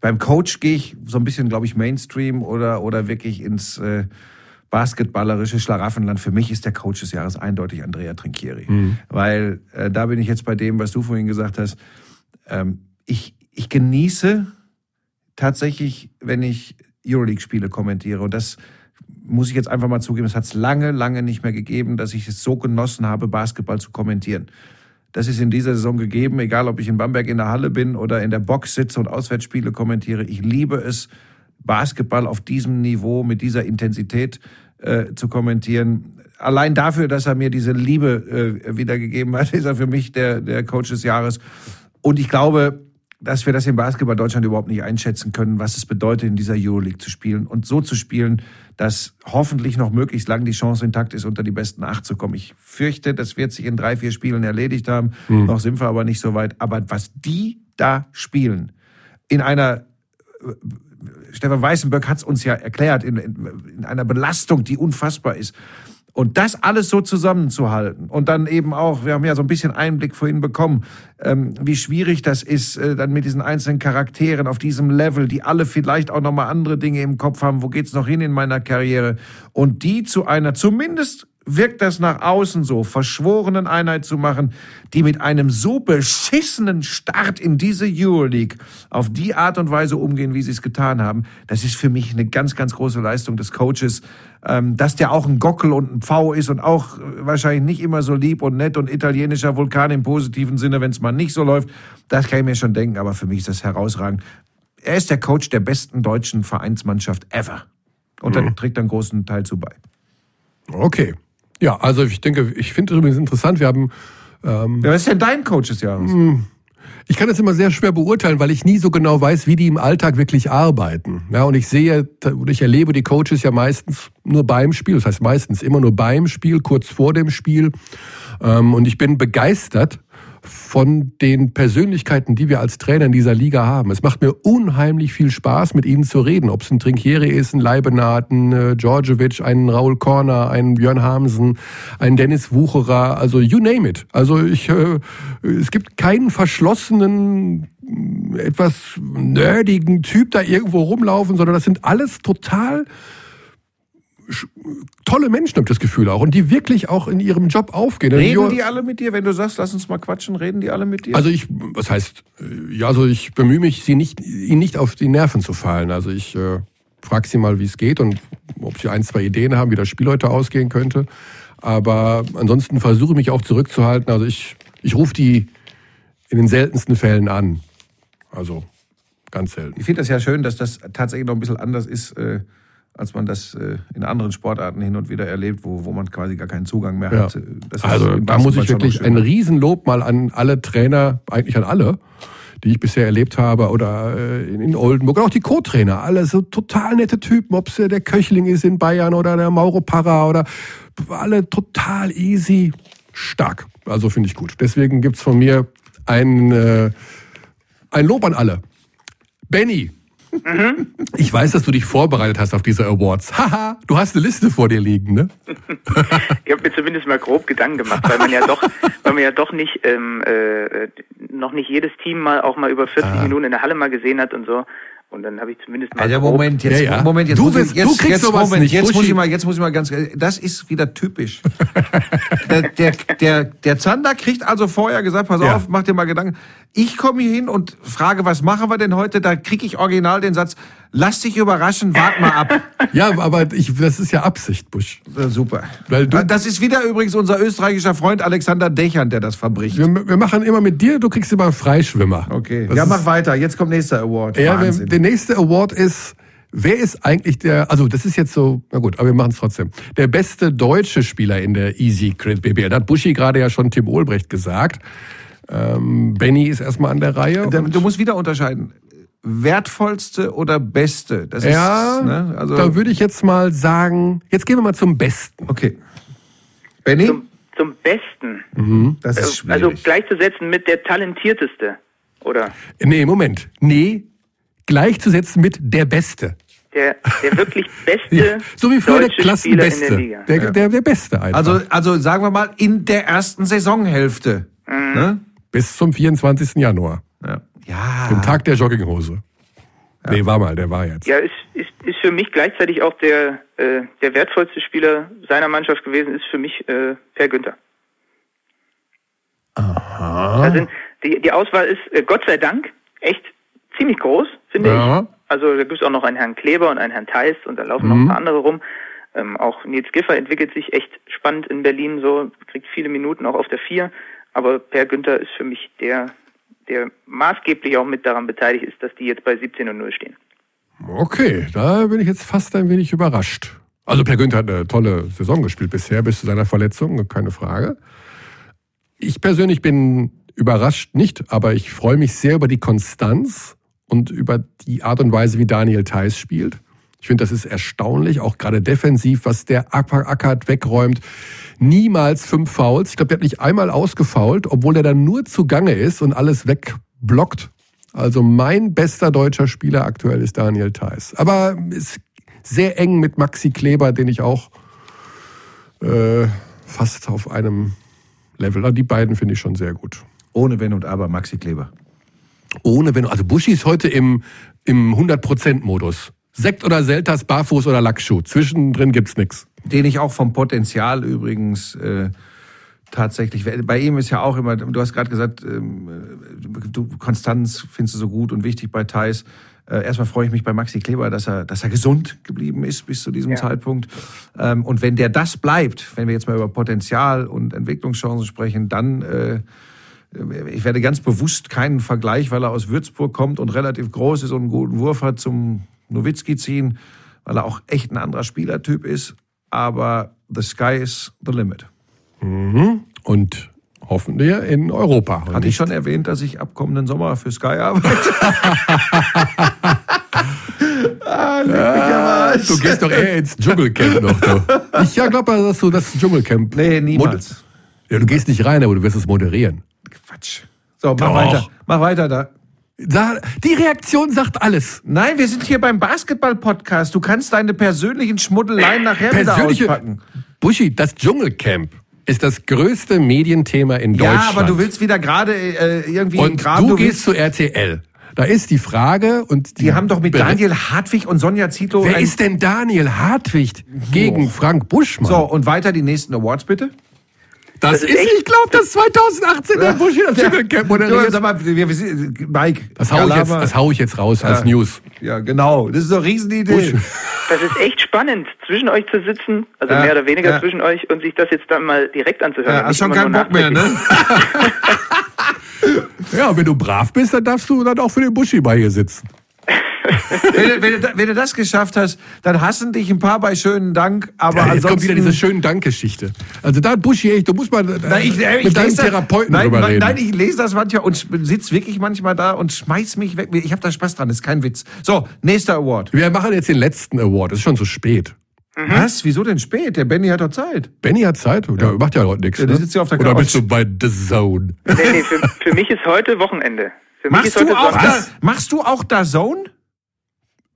beim Coach gehe ich so ein bisschen, glaube ich, Mainstream oder, oder wirklich ins äh, basketballerische Schlaraffenland. Für mich ist der Coach des Jahres eindeutig Andrea Trinchieri. Mhm. Weil äh, da bin ich jetzt bei dem, was du vorhin gesagt hast. Ähm, ich, ich genieße tatsächlich, wenn ich Euroleague-Spiele kommentiere. Und das muss ich jetzt einfach mal zugeben, es hat es lange, lange nicht mehr gegeben, dass ich es so genossen habe, Basketball zu kommentieren. Das ist in dieser Saison gegeben, egal ob ich in Bamberg in der Halle bin oder in der Box sitze und Auswärtsspiele kommentiere. Ich liebe es, Basketball auf diesem Niveau, mit dieser Intensität äh, zu kommentieren. Allein dafür, dass er mir diese Liebe äh, wiedergegeben hat, *laughs* ist er für mich der, der Coach des Jahres. Und ich glaube, dass wir das im Basketball Deutschland überhaupt nicht einschätzen können, was es bedeutet, in dieser Euroleague zu spielen und so zu spielen, dass hoffentlich noch möglichst lang die Chance intakt ist, unter die besten acht zu kommen. Ich fürchte, das wird sich in drei, vier Spielen erledigt haben. Mhm. Noch sind wir aber nicht so weit. Aber was die da spielen, in einer äh, Stefan Weißenberg hat es uns ja erklärt, in, in, in einer Belastung, die unfassbar ist. Und das alles so zusammenzuhalten und dann eben auch, wir haben ja so ein bisschen Einblick vorhin bekommen, ähm, wie schwierig das ist, äh, dann mit diesen einzelnen Charakteren auf diesem Level, die alle vielleicht auch nochmal andere Dinge im Kopf haben, wo geht's noch hin in meiner Karriere? Und die zu einer zumindest wirkt das nach außen so, verschworenen Einheit zu machen, die mit einem so beschissenen Start in diese Euroleague auf die Art und Weise umgehen, wie sie es getan haben, das ist für mich eine ganz, ganz große Leistung des Coaches. Ähm, dass der auch ein Gockel und ein Pfau ist und auch wahrscheinlich nicht immer so lieb und nett und italienischer Vulkan im positiven Sinne, wenn es mal nicht so läuft, das kann ich mir schon denken, aber für mich ist das herausragend. Er ist der Coach der besten deutschen Vereinsmannschaft ever. Und mhm. trägt einen großen Teil zu bei. Okay. Ja, also ich denke, ich finde es übrigens interessant, wir haben... Ähm, ja, was ist denn dein Coach des Jahres? Hm. Ich kann das immer sehr schwer beurteilen, weil ich nie so genau weiß, wie die im Alltag wirklich arbeiten. Ja, und ich sehe, ich erlebe die Coaches ja meistens nur beim Spiel, das heißt meistens immer nur beim Spiel, kurz vor dem Spiel. Ähm, und ich bin begeistert von den Persönlichkeiten, die wir als Trainer in dieser Liga haben. Es macht mir unheimlich viel Spaß, mit ihnen zu reden. Ob es ein Trinkieri ist, ein Leibenhardt, ein äh, Djordjevic, ein Raul Korner, ein Björn Hamsen, ein Dennis Wucherer, also you name it. Also ich, äh, es gibt keinen verschlossenen etwas nerdigen Typ da irgendwo rumlaufen, sondern das sind alles total tolle Menschen, habe ich das Gefühl auch. Und die wirklich auch in ihrem Job aufgehen. Reden die alle mit dir, wenn du sagst, lass uns mal quatschen, reden die alle mit dir? Also ich, was heißt, ja, also ich bemühe mich, sie nicht, ihnen nicht auf die Nerven zu fallen. Also ich äh, frage sie mal, wie es geht und ob sie ein, zwei Ideen haben, wie das Spiel heute ausgehen könnte. Aber ansonsten versuche ich mich auch zurückzuhalten. Also ich, ich rufe die in den seltensten Fällen an. Also ganz selten. Ich finde das ja schön, dass das tatsächlich noch ein bisschen anders ist. Äh als man das äh, in anderen Sportarten hin und wieder erlebt, wo, wo man quasi gar keinen Zugang mehr Ja. hat. Das ist Also da muss ich wirklich ein. Riesenlob mal an alle Trainer, eigentlich an alle, die ich bisher erlebt habe oder äh, in, Oldenburg. Und auch die Co-Trainer, alle so total nette Typen, ob es äh, der Köchling ist in Bayern oder der Mauro Parra oder alle total easy, stark. Also finde ich gut. Deswegen gibt's von mir ein, ein Lob an alle. Benny. Ich weiß, dass du dich vorbereitet hast auf diese Awards. Haha, du hast eine Liste vor dir liegen, ne? *laughs* Ich habe mir zumindest mal grob Gedanken gemacht, weil man ja doch, weil man ja doch nicht ähm, äh, noch nicht jedes Team mal auch mal über 40 Ah. Minuten in der Halle mal gesehen hat und so. Und dann habe ich zumindest mal grob, Moment, jetzt, Ja, ja. Moment, jetzt Du muss wirst- ich, jetzt, du kriegst jetzt, sowas Moment, nicht, jetzt muss ich mal, jetzt muss ich mal ganz, das ist wieder typisch. *laughs* der, der, der, der Zander kriegt also vorher gesagt, pass Ja. auf, mach dir mal Gedanken. Ich komme hier hin und frage, was machen wir denn heute? Da kriege ich original den Satz, lass dich überraschen, wart mal ab. *laughs* Ja, aber ich, das ist ja Absicht, Busch. Super. Weil du- das ist wieder übrigens unser österreichischer Freund Alexander Dächern, der das verbricht. Wir, wir machen immer mit dir, du kriegst immer einen Freischwimmer. Okay. Das ja, mach weiter. Jetzt kommt nächster Award. Ja, wir, der nächste Award ist, wer ist eigentlich der, also das ist jetzt so, na gut, aber wir machen es trotzdem. Der beste deutsche Spieler in der Easy Credit BBL. Da hat Buschi gerade ja schon Tim Olbrecht gesagt. Ähm, Benny ist erstmal an der Reihe. Du musst wieder unterscheiden. Wertvollste oder beste? Das ist, ja, ne, also, da würde ich jetzt mal sagen, jetzt gehen wir mal zum Besten. okay. Benny? zum, zum Besten. das ist Äh, schwierig. Also gleichzusetzen mit der talentierteste. Oder Nee, Moment. Nee, gleichzusetzen mit der Beste. der, der wirklich *laughs* beste Ja, so wie früher der deutsche Spieler in der Klassenbeste. Liga. Der, der, der Beste einfach. also, also sagen wir mal, in der ersten Saisonhälfte. Mhm. Ne? bis zum 24. Januar. Ja. Ja. Den Tag der Jogginghose. Nee, war mal, der war jetzt. Ja, ist, ist, ist für mich gleichzeitig auch der, äh, der wertvollste Spieler seiner Mannschaft gewesen, ist für mich äh, Per Günther. Aha. Da sind, die, die Auswahl ist, äh, Gott sei Dank, echt ziemlich groß, finde Ja. ich. Also da gibt es auch noch einen Herrn Kleber und einen Herrn Theis und da laufen noch ein paar andere rum. Ähm, auch Nils Giffer entwickelt sich echt spannend in Berlin, so kriegt viele Minuten auch auf der Vier. Aber Per Günther ist für mich der, der maßgeblich auch mit daran beteiligt ist, dass die jetzt bei 17 und 0 stehen. Okay, da bin ich jetzt fast ein wenig überrascht. Also Per Günther hat eine tolle Saison gespielt bisher, bis zu seiner Verletzung, keine Frage. Ich persönlich bin überrascht nicht, aber ich freue mich sehr über die Konstanz und über die Art und Weise, wie Daniel Theiss spielt. Ich finde, das ist erstaunlich, auch gerade defensiv, was der Acker- Ackert wegräumt. Niemals fünf Fouls. Ich glaube, der hat nicht einmal ausgefault, obwohl er dann nur zugange ist und alles wegblockt. Also mein bester deutscher Spieler aktuell ist Daniel Theiss. Aber ist sehr eng mit Maxi Kleber, den ich auch äh, fast auf einem Level. Also die beiden finde ich schon sehr gut. Ohne Wenn und Aber, Maxi Kleber. Ohne wenn, also Buschi ist heute im, im 100%-Modus. Sekt oder Selters, Barfuß oder Lackschuh. Zwischendrin gibt's nix. Den ich auch vom Potenzial übrigens äh, tatsächlich. Bei ihm ist ja auch immer, du hast gerade gesagt, ähm, du, Konstanz findest du so gut und wichtig bei Thais. Äh, erstmal freue ich mich bei Maxi Kleber, dass er, dass er gesund geblieben ist bis zu diesem Ja. Zeitpunkt. Ähm, und wenn der das bleibt, wenn wir jetzt mal über Potenzial und Entwicklungschancen sprechen, dann äh, ich werde ganz bewusst keinen Vergleich, weil er aus Würzburg kommt und relativ groß ist und einen guten Wurf hat, zum Nowitzki ziehen, weil er auch echt ein anderer Spielertyp ist. Aber the sky is the limit. Und hoffen wir in Europa. Und Hatte ich schon erwähnt, dass ich ab kommenden Sommer für Sky arbeite? *laughs* ah, am Arsch. Du gehst doch eher ins Dschungelcamp noch. Du. Ich ja glaube, dass du das Dschungelcamp. Nee, niemals. Mod- Ja, du gehst nicht rein, aber du wirst es moderieren. Quatsch. So, mach Doch. weiter. Mach weiter da. Die Reaktion sagt alles. Nein, wir sind hier beim Basketball-Podcast. Du kannst deine persönlichen Schmuddeleien nachher wieder Persönliche. auspacken. Buschi, das Dschungelcamp ist das größte Medienthema in Ja, Deutschland. aber du willst wieder gerade äh, irgendwie Und graben. du willst- gehst zu RTL. Da ist die Frage und die, Die haben doch mit Daniel Hartwig und Sonja Zietlow. Wer ist denn Daniel Hartwig gegen Frank Buschmann? So, und weiter die nächsten Awards bitte. Das, das ist, ich glaube, das 2018 der Buschi das Dschungelcamp Du, moderiert. sag mal, Mike. Das hau, ich jetzt, das hau ich jetzt raus als News. Ja, genau. Das ist eine Riesenidee. Das ist echt spannend, zwischen euch zu sitzen, also Ja, mehr oder weniger ja. zwischen euch und sich das jetzt dann mal direkt anzuhören. Ja, hast schon keinen Bock mehr, ne? *laughs* Ja, wenn du brav bist, dann darfst du dann auch für den Buschi bei hier sitzen. *laughs* wenn, du, wenn, wenn, du, das geschafft hast, dann hassen dich ein paar bei schönen Dank. Aber ja, jetzt ansonsten, kommt wieder diese schönen Dank-Geschichte. Also da Buschi, echt, du musst mal nein, ich, äh, mit deinem Therapeuten nein, drüber reden. Nein, ich lese das manchmal und sitze wirklich manchmal da und schmeiß mich weg. Ich habe da Spaß dran, das ist kein Witz. So, nächster Award. Wir machen jetzt den letzten Award. Es ist schon zu spät. Mhm. Was? Wieso denn spät? Der Benny hat doch Zeit. Benny hat Zeit? Der macht ja heute nichts. Ja, ne? sitzt ja auf der Couch. Oder bist du bei The Zone? Nee, nee, für, für mich ist heute Wochenende. Für machst, du auch da, machst du auch da Zone?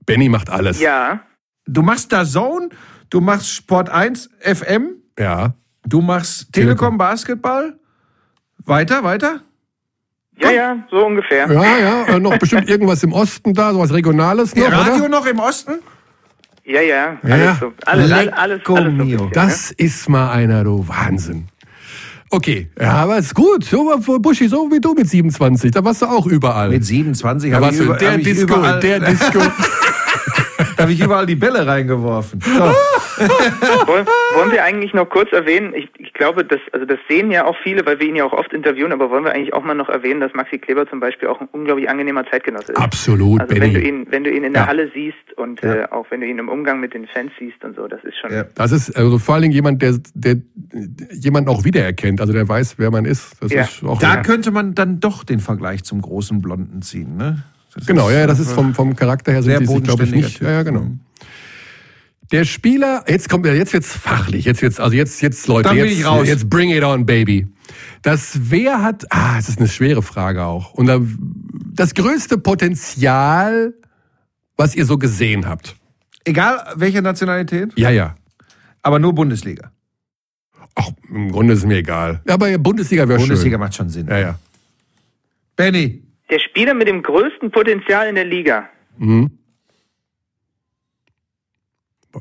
Benny macht alles. Ja. Du machst da Zone, du machst Sport 1 FM. Ja. Du machst Telekom, Telekom Basketball. Weiter, weiter? Ja, ja, so ungefähr. Ja, ja, äh, noch bestimmt irgendwas im Osten da, sowas Regionales noch, ja, Radio oder? noch im Osten? Ja, ja, alles ja. so. Alles, alles, alles, alles so Das ist mal einer, du Wahnsinn. Okay, ja, aber ist gut. So, Buschi, so wie du mit 27, da warst du auch überall. Mit 27 da warst du über, der Disco, der Disco. *laughs* *laughs* da habe ich überall die Bälle reingeworfen. So. *laughs* wollen, wir eigentlich noch kurz erwähnen, ich, ich glaube, das, also das sehen ja auch viele, weil wir ihn ja auch oft interviewen, aber wollen wir eigentlich auch mal noch erwähnen, dass Maxi Kleber zum Beispiel auch ein unglaublich angenehmer Zeitgenosse ist. Absolut, also wenn du ihn, wenn du ihn in der ja. Halle siehst und ja. äh, auch wenn du ihn im Umgang mit den Fans siehst und so, das ist schon. Ja. Das ist also vor allen Dingen jemand, der, der jemanden auch wiedererkennt, also der weiß, wer man ist. Das ist auch, da könnte man dann doch den Vergleich zum großen Blonden ziehen, ne? Das genau, ja, das ist vom, vom Charakter her sehr sind glaube ich, nicht. Ja, ja, genau. Der Spieler, jetzt kommt jetzt wird's fachlich, jetzt wird's, also jetzt, jetzt Leute, Dann jetzt, raus. jetzt bring it on, baby. Das wer hat, ah, das ist eine schwere Frage auch. Und das größte Potenzial, was ihr so gesehen habt. Egal welche Nationalität? Ja, ja. Aber nur Bundesliga. Ach, im Grunde ist mir egal. Ja, aber Bundesliga wäre schön. Bundesliga macht schon Sinn. Ja, ja. Benny. Der Spieler mit dem größten Potenzial in der Liga. Mhm.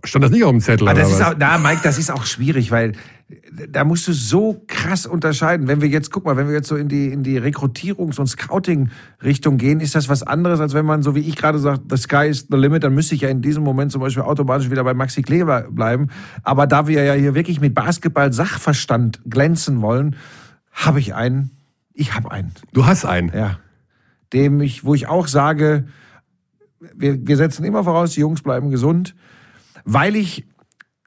Stand das nicht auf dem Zettel? Aber das ist auch, na, Mike, das ist auch schwierig, weil da musst du so krass unterscheiden. Wenn wir jetzt, guck mal, wenn wir jetzt so in die, in die Rekrutierungs- und Scouting-Richtung gehen, ist das was anderes, als wenn man, so wie ich gerade sagt, the sky is the limit, dann müsste ich ja in diesem Moment zum Beispiel automatisch wieder bei Maxi Kleber bleiben. Aber da wir ja hier wirklich mit Basketball-Sachverstand glänzen wollen, habe ich einen. Ich habe einen. Du hast einen? Ja. Dem ich, wo ich auch sage, wir, wir setzen immer voraus, die Jungs bleiben gesund weil ich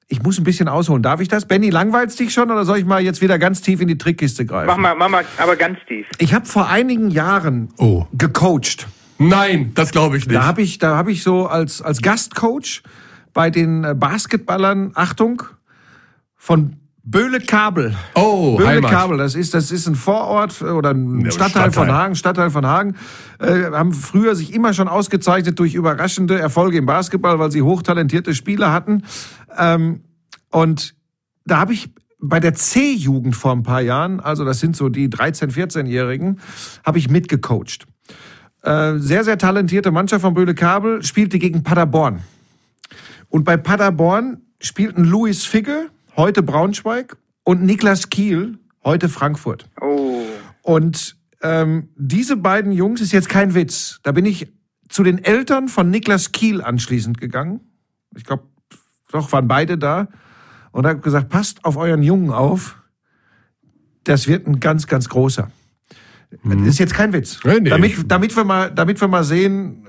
ich muss ein bisschen ausholen. Darf ich das? Benny, langweilst dich schon oder soll ich mal jetzt wieder ganz tief in die Trickkiste greifen? Mach mal, mach mal, aber ganz tief. Ich habe vor einigen Jahren oh. gecoacht. Nein, das glaube ich nicht. Da habe ich, da habe ich so als als Gastcoach bei den äh, Basketballern Achtung von Böhle Kabel. Oh, Böhle Heimat. Kabel, das ist, das ist ein Vorort oder ein ja, Stadtteil, Stadtteil, von Hagen, Stadtteil von Hagen. Äh, haben früher sich immer schon ausgezeichnet durch überraschende Erfolge im Basketball, weil sie hochtalentierte Spieler hatten. Ähm, und da habe ich bei der C-Jugend vor ein paar Jahren, also das sind so die 13-, 14-Jährigen, habe ich mitgecoacht. Äh, sehr, sehr talentierte Mannschaft von Böhle Kabel spielte gegen Paderborn. Und bei Paderborn spielten Louis Figge, heute Braunschweig, und Niklas Kiel, heute Frankfurt. Oh. Und ähm, diese beiden Jungs ist jetzt kein Witz. Da bin ich zu den Eltern von Niklas Kiel anschließend gegangen. Ich glaube, doch waren beide da und habe gesagt, passt auf euren Jungen auf. Das wird ein ganz, ganz großer. Mhm. Das ist jetzt kein Witz. Ja, nee. damit, damit, wir mal, damit wir mal sehen,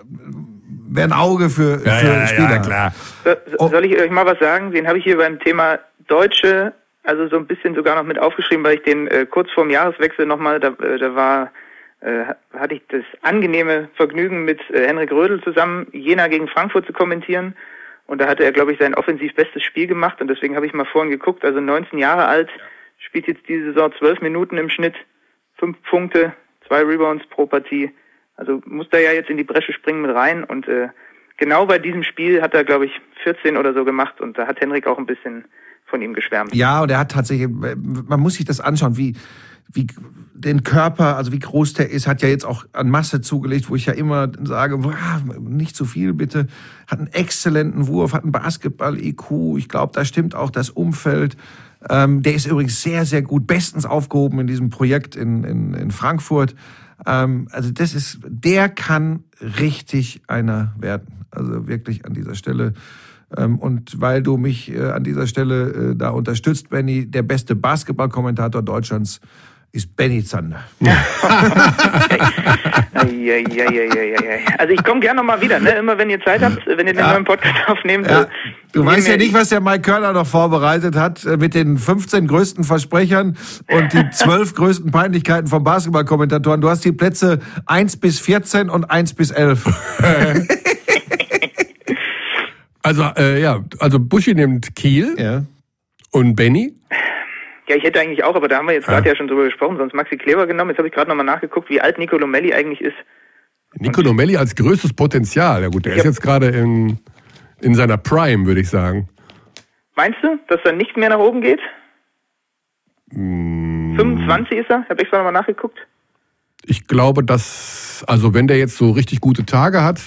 wer ein Auge für, ja, für ja, Spieler ja, klar. So, oh. soll ich euch mal was sagen? Den habe ich hier beim Thema Deutsche, also so ein bisschen sogar noch mit aufgeschrieben, weil ich den äh, kurz vorm Jahreswechsel nochmal, da, äh, da war, äh, hatte ich das angenehme Vergnügen, mit äh, Henrik Rödel zusammen Jena gegen Frankfurt zu kommentieren. Und da hatte er, glaube ich, sein offensiv bestes Spiel gemacht. Und deswegen habe ich mal vorhin geguckt, also 19 Jahre alt, spielt jetzt diese Saison 12 Minuten im Schnitt, 5 Punkte, 2 Rebounds pro Partie. Also muss da ja jetzt in die Bresche springen mit rein. Und äh, genau bei diesem Spiel hat er, glaube ich, 14 oder so gemacht. Und da hat Henrik auch ein bisschen von ihm geschwärmt. Ja, und er hat tatsächlich, man muss sich das anschauen, wie, wie den Körper, also wie groß der ist, hat ja jetzt auch an Masse zugelegt, wo ich ja immer sage, nicht zu viel bitte. Hat einen exzellenten Wurf, hat einen Basketball-IQ. Ich glaube, da stimmt auch das Umfeld. Ähm, der ist übrigens sehr, sehr gut, bestens aufgehoben in diesem Projekt in, in, in Frankfurt. Ähm, also das ist, der kann richtig einer werden. Also wirklich an dieser Stelle und weil du mich äh, an dieser Stelle äh, da unterstützt, Benny, der beste Basketballkommentator Deutschlands ist Benny Zander. *laughs* Also ich komme gerne nochmal wieder, ne? immer wenn ihr Zeit habt, wenn ihr den Ja. neuen Podcast aufnehmt. Ja. äh, Du weißt ja nicht, was der Mike Körner noch vorbereitet hat mit den 15 größten Versprechern und die *laughs* 12 größten Peinlichkeiten von Basketballkommentatoren. Du hast die Plätze 1 bis 14 und 1 bis 11. *laughs* Also, äh, ja, also Buschi nimmt Kiel Ja. und Benny. Ja, ich hätte eigentlich auch, aber da haben wir jetzt gerade ja schon drüber gesprochen, sonst Maxi Kleber genommen. Jetzt habe ich gerade nochmal nachgeguckt, wie alt Nico Lomelli eigentlich ist. Nico Nomelli als größtes Potenzial. Ja gut, der ist Ja. jetzt gerade in, in seiner Prime, würde ich sagen. Meinst du, dass er nicht mehr nach oben geht? Mm. 25 ist er? Ich habe extra nochmal nachgeguckt. Ich glaube, dass, also wenn der jetzt so richtig gute Tage hat,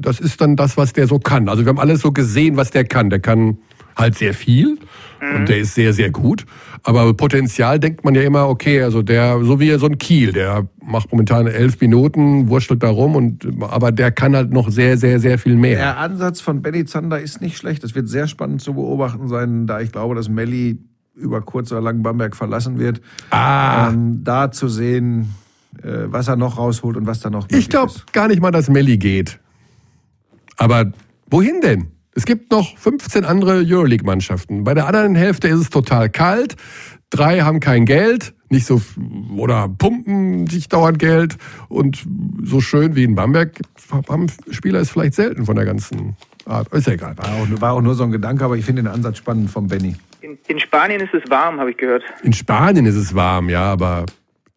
das ist dann das, was der so kann. Also wir haben alles so gesehen, was der kann. Der kann halt sehr viel und der ist sehr, sehr gut. Aber Potenzial denkt man ja immer, okay, also der, so wie so ein Kiel, der macht momentan elf Minuten, wurschtelt da rum und, aber der kann halt noch sehr, sehr, sehr viel mehr. Der Ansatz von Benny Zander ist nicht schlecht. Es wird sehr spannend zu beobachten sein, da ich glaube, dass Melli über kurz oder lang Bamberg verlassen wird. Ah. Ähm, da zu sehen, was er noch rausholt und was da noch Ich glaube ist. gar nicht mal, dass Melli geht. Aber wohin denn? Es gibt noch 15 andere Euroleague-Mannschaften. Bei der anderen Hälfte ist es total kalt. Drei haben kein Geld, nicht so oder pumpen sich dauernd Geld und so schön wie in Bamberg haben Spieler ist vielleicht selten von der ganzen Art. Ist ja egal. War auch, war auch nur so ein Gedanke, aber ich finde den Ansatz spannend von Benny. In, in Spanien ist es warm, habe ich gehört. In Spanien ist es warm, ja, aber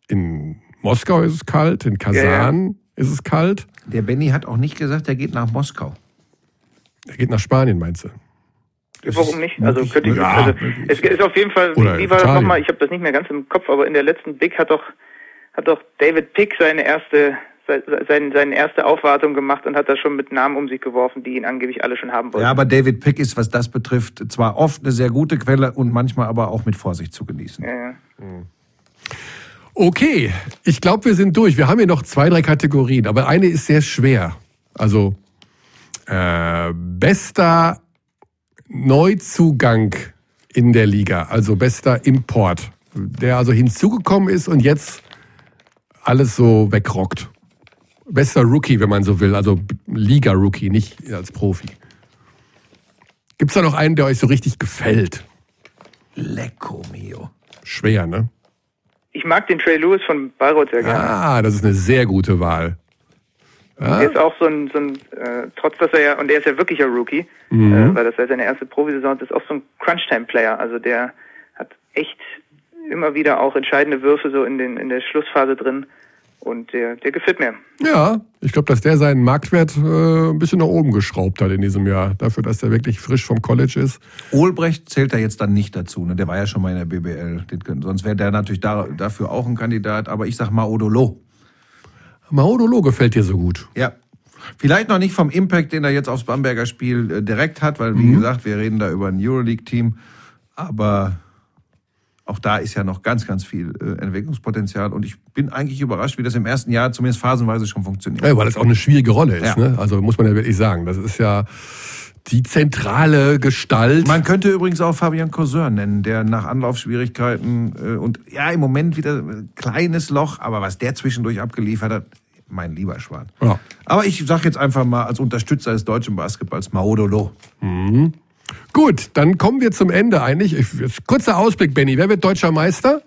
in Moskau ist es kalt, in Kasan ist es kalt. Der Benny hat auch nicht gesagt, er geht nach Moskau. Er geht nach Spanien, meinst du? Warum nicht? Also könnte ich, ja, also es ist auf jeden Fall, Oder wie, war das nochmal? Ich habe das nicht mehr ganz im Kopf, aber in der letzten Big hat doch hat doch David Pick seine erste se- sein, seine erste Aufwartung gemacht und hat da schon mit Namen um sich geworfen, die ihn angeblich alle schon haben wollten. Ja, aber David Pick ist, was das betrifft, zwar oft eine sehr gute Quelle und manchmal aber auch mit Vorsicht zu genießen. Ja, ja. Okay, ich glaube, wir sind durch. Wir haben hier noch zwei, drei Kategorien, aber eine ist sehr schwer. Also äh, bester Neuzugang in der Liga, also bester Import, der also hinzugekommen ist und jetzt alles so wegrockt. Bester Rookie, wenn man so will, also Liga-Rookie, nicht als Profi. Gibt's da noch einen, der euch so richtig gefällt? Lecco mio. Schwer, ne? Ich mag den Trey Lewis von Bayreuth sehr gerne. Ah, das ist eine sehr gute Wahl. Er ist auch so ein, so ein äh, trotz dass er ja, und er ist ja wirklich ein Rookie, Mhm. äh, weil das ja seine erste Profisaison ist, ist auch so ein Crunch-Time-Player. Also der hat echt immer wieder auch entscheidende Würfe so in, den, in der Schlussphase drin. Und der, der gefällt mir. Ja, ich glaube, dass der seinen Marktwert äh, ein bisschen nach oben geschraubt hat in diesem Jahr. Dafür, dass der wirklich frisch vom College ist. Olbrecht zählt da jetzt dann nicht dazu. Ne? Der war ja schon mal in der BBL. Den Sonst wäre der natürlich da, dafür auch ein Kandidat. Aber ich sag mal Odolo. Maudolo gefällt dir so gut. Ja. Vielleicht noch nicht vom Impact, den er jetzt aufs Bamberger Spiel äh, direkt hat, weil, wie gesagt, wir reden da über ein Euroleague-Team. Aber auch da ist ja noch ganz, ganz viel äh, Entwicklungspotenzial. Und ich bin eigentlich überrascht, wie das im ersten Jahr zumindest phasenweise schon funktioniert. Ja, weil das auch eine schwierige Rolle ist. Ja. Ne? Also muss man ja wirklich sagen. Das ist ja die zentrale Gestalt. Man könnte übrigens auch Fabian Cousin nennen, der nach Anlaufschwierigkeiten äh, und ja, im Moment wieder ein kleines Loch, aber was der zwischendurch abgeliefert hat, mein lieber Schwan. Ja. Aber ich sage jetzt einfach mal als Unterstützer des deutschen Basketballs Maodolo. Gut, dann kommen wir zum Ende eigentlich. Ich, kurzer Ausblick, Benny. Wer wird deutscher Meister?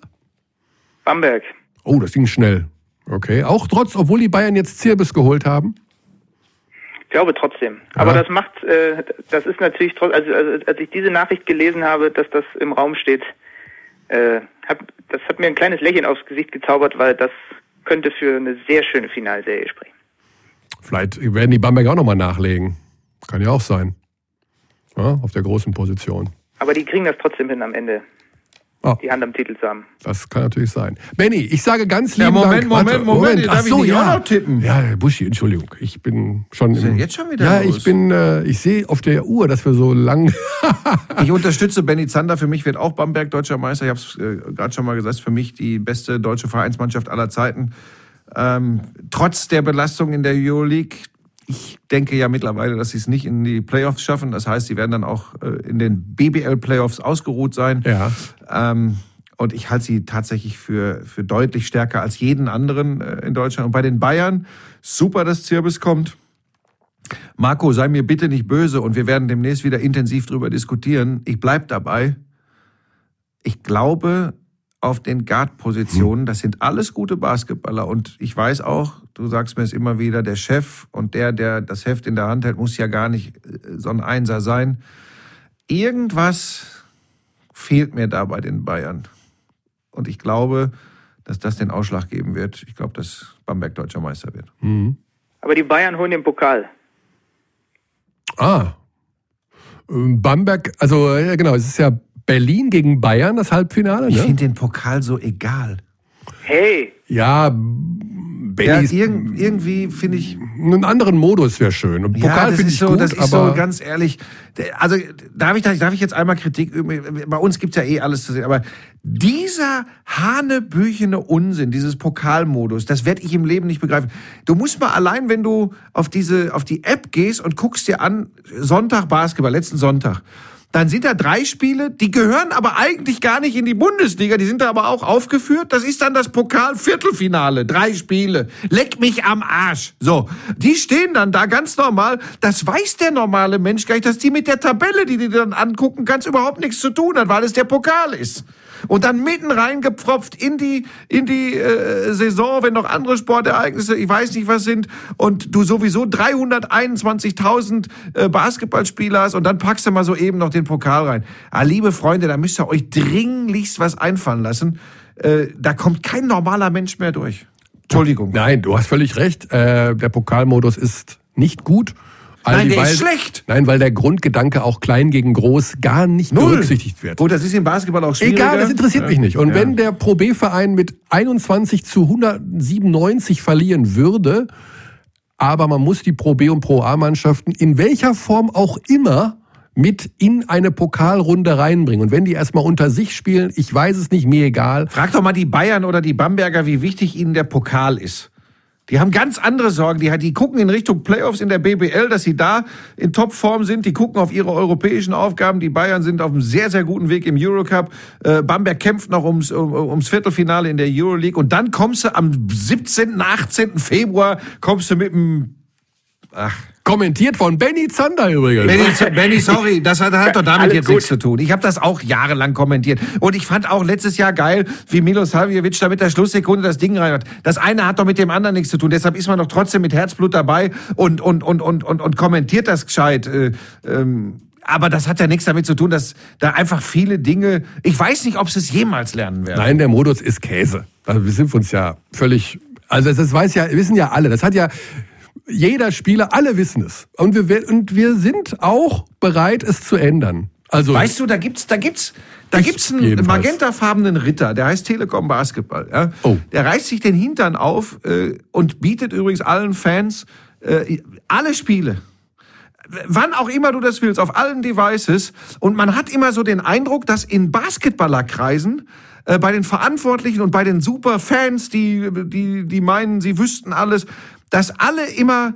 Bamberg. Oh, das ging schnell. Okay. Auch trotz, obwohl die Bayern jetzt Zirbis geholt haben. Ich glaube trotzdem. Aber das macht, äh, das ist natürlich trotzdem, also, also als ich diese Nachricht gelesen habe, dass das im Raum steht, äh, hab, das hat mir ein kleines Lächeln aufs Gesicht gezaubert, weil das könnte für eine sehr schöne Finalserie sprechen. Vielleicht werden die Bamberger auch nochmal nachlegen. Kann ja auch sein. Ja, auf der großen Position. Aber die kriegen das trotzdem hin am Ende, Ah. die Hand am Titel zu haben. Das kann natürlich sein. Benny, ich sage ganz Ja, lieben Moment, Dank. Moment, Moment, Ach darf ich so, ja. auch noch tippen? Ja, Buschi, Entschuldigung. Ich bin schon ist im, jetzt schon wieder Ja, los? ich bin, äh, ich sehe auf der Uhr, dass wir so lang. Ich unterstütze Benny Zander. Für mich wird auch Bamberg deutscher Meister. Ich habe es äh, gerade schon mal gesagt, für mich die beste deutsche Vereinsmannschaft aller Zeiten. Ähm, trotz der Belastung in der Euroleague. Ich denke ja mittlerweile, dass sie es nicht in die Playoffs schaffen. Das heißt, sie werden dann auch äh, in den BBL-Playoffs ausgeruht sein. ja. Ähm, Und ich halte sie tatsächlich für, für deutlich stärker als jeden anderen äh, in Deutschland. Und bei den Bayern, super, dass Zirbis kommt. Marco, sei mir bitte nicht böse und wir werden demnächst wieder intensiv drüber diskutieren. Ich bleib dabei. Ich glaube, auf den Guard-Positionen, das sind alles gute Basketballer. Und ich weiß auch, du sagst mir es immer wieder, der Chef und der, der das Heft in der Hand hält, muss ja gar nicht äh, so ein Einser sein. Irgendwas fehlt mir da bei den Bayern. Und ich glaube, dass das den Ausschlag geben wird. Ich glaube, dass Bamberg deutscher Meister wird. Mhm. Aber die Bayern holen den Pokal. Ah. Ähm, Bamberg, also ja, genau, es ist ja Berlin gegen Bayern, das Halbfinale. Ich Ne? finde den Pokal so egal. Hey, Ja, Ja, Benny ist irg irgendwie finde ich. einen anderen Modus wäre schön. Und Ja, Pokal das finde ist ich so, gut, das ist aber so ganz ehrlich. Also darf ich, darf ich jetzt einmal Kritik üben? Bei uns gibt's ja eh alles zu sehen, aber dieser hanebüchene Unsinn, dieses Pokalmodus, das werde ich im Leben nicht begreifen. Du musst mal allein, wenn du auf diese, auf die App gehst und guckst dir an, Sonntag Basketball, letzten Sonntag. Dann sind da drei Spiele, die gehören aber eigentlich gar nicht in die Bundesliga, die sind da aber auch aufgeführt. Das ist dann das Pokal-Viertelfinale, drei Spiele. Leck mich am Arsch. So, die stehen dann da ganz normal. Das weiß der normale Mensch gar nicht, dass die mit der Tabelle, die die dann angucken, ganz überhaupt nichts zu tun hat, weil es der Pokal ist. Und dann mitten reingepfropft in die, in die äh, Saison, wenn noch andere Sportereignisse, ich weiß nicht was sind, und du sowieso 321.000 äh, Basketballspieler hast und dann packst du mal so eben noch den Pokal rein. Ah, liebe Freunde, da müsst ihr euch dringlichst was einfallen lassen. Äh, da kommt kein normaler Mensch mehr durch. Entschuldigung. nein, du hast völlig recht. Äh, der Pokalmodus ist nicht gut. All Nein, der weil, ist schlecht. Nein, weil der Grundgedanke auch klein gegen groß gar nicht berücksichtigt wird. Gut, das ist im Basketball auch schwieriger. Egal, das interessiert mich nicht. Und Ja. wenn der Pro B-Verein mit 21 zu 197 verlieren würde, aber man muss die Pro B und Pro A-Mannschaften in welcher Form auch immer mit in eine Pokalrunde reinbringen. Und wenn die erstmal unter sich spielen, ich weiß es nicht, mir egal. Frag doch mal die Bayern oder die Bamberger, wie wichtig ihnen der Pokal ist. Die haben ganz andere Sorgen. Die, die gucken in Richtung Playoffs in der BBL, dass sie da in Topform sind. Die gucken auf ihre europäischen Aufgaben. Die Bayern sind auf einem sehr, sehr guten Weg im Eurocup. Äh, Bamberg kämpft noch ums, um, ums Viertelfinale in der Euroleague. Und dann kommst du am 17., 18. Februar, kommst du mit dem... Ach, Kommentiert von Benny Zander übrigens. Benny, Benny, sorry, das hat, hat doch damit Alles jetzt gut. nichts zu tun. Ich habe das auch jahrelang kommentiert. Und ich fand auch letztes Jahr geil, wie Milos Savjevic da mit der Schlusssekunde das Ding rein hat. Das eine hat doch mit dem anderen nichts zu tun. Deshalb ist man doch trotzdem mit Herzblut dabei und, und, und, und, und, und kommentiert das gescheit. Äh, ähm, aber das hat ja nichts damit zu tun, dass da einfach viele Dinge, ich weiß nicht, ob sie es jemals lernen werden. Nein, der Modus ist Käse. Also wir sind uns ja völlig. Also das, das weiß ja, wissen ja alle. Das hat ja jeder Spieler, alle wissen es. Und wir, und wir sind auch bereit, es zu ändern. Also Weißt du, da gibt's, da gibt's, da gibt's einen magentafarbenen Ritter, der heißt Telekom Basketball. Ja? Oh. Der reißt sich den Hintern auf äh, und bietet übrigens allen Fans äh, alle Spiele. Wann auch immer du das willst, auf allen Devices. Und man hat immer so den Eindruck, dass in Basketballerkreisen äh, bei den Verantwortlichen und bei den Superfans, die, die, die meinen, sie wüssten alles, dass alle immer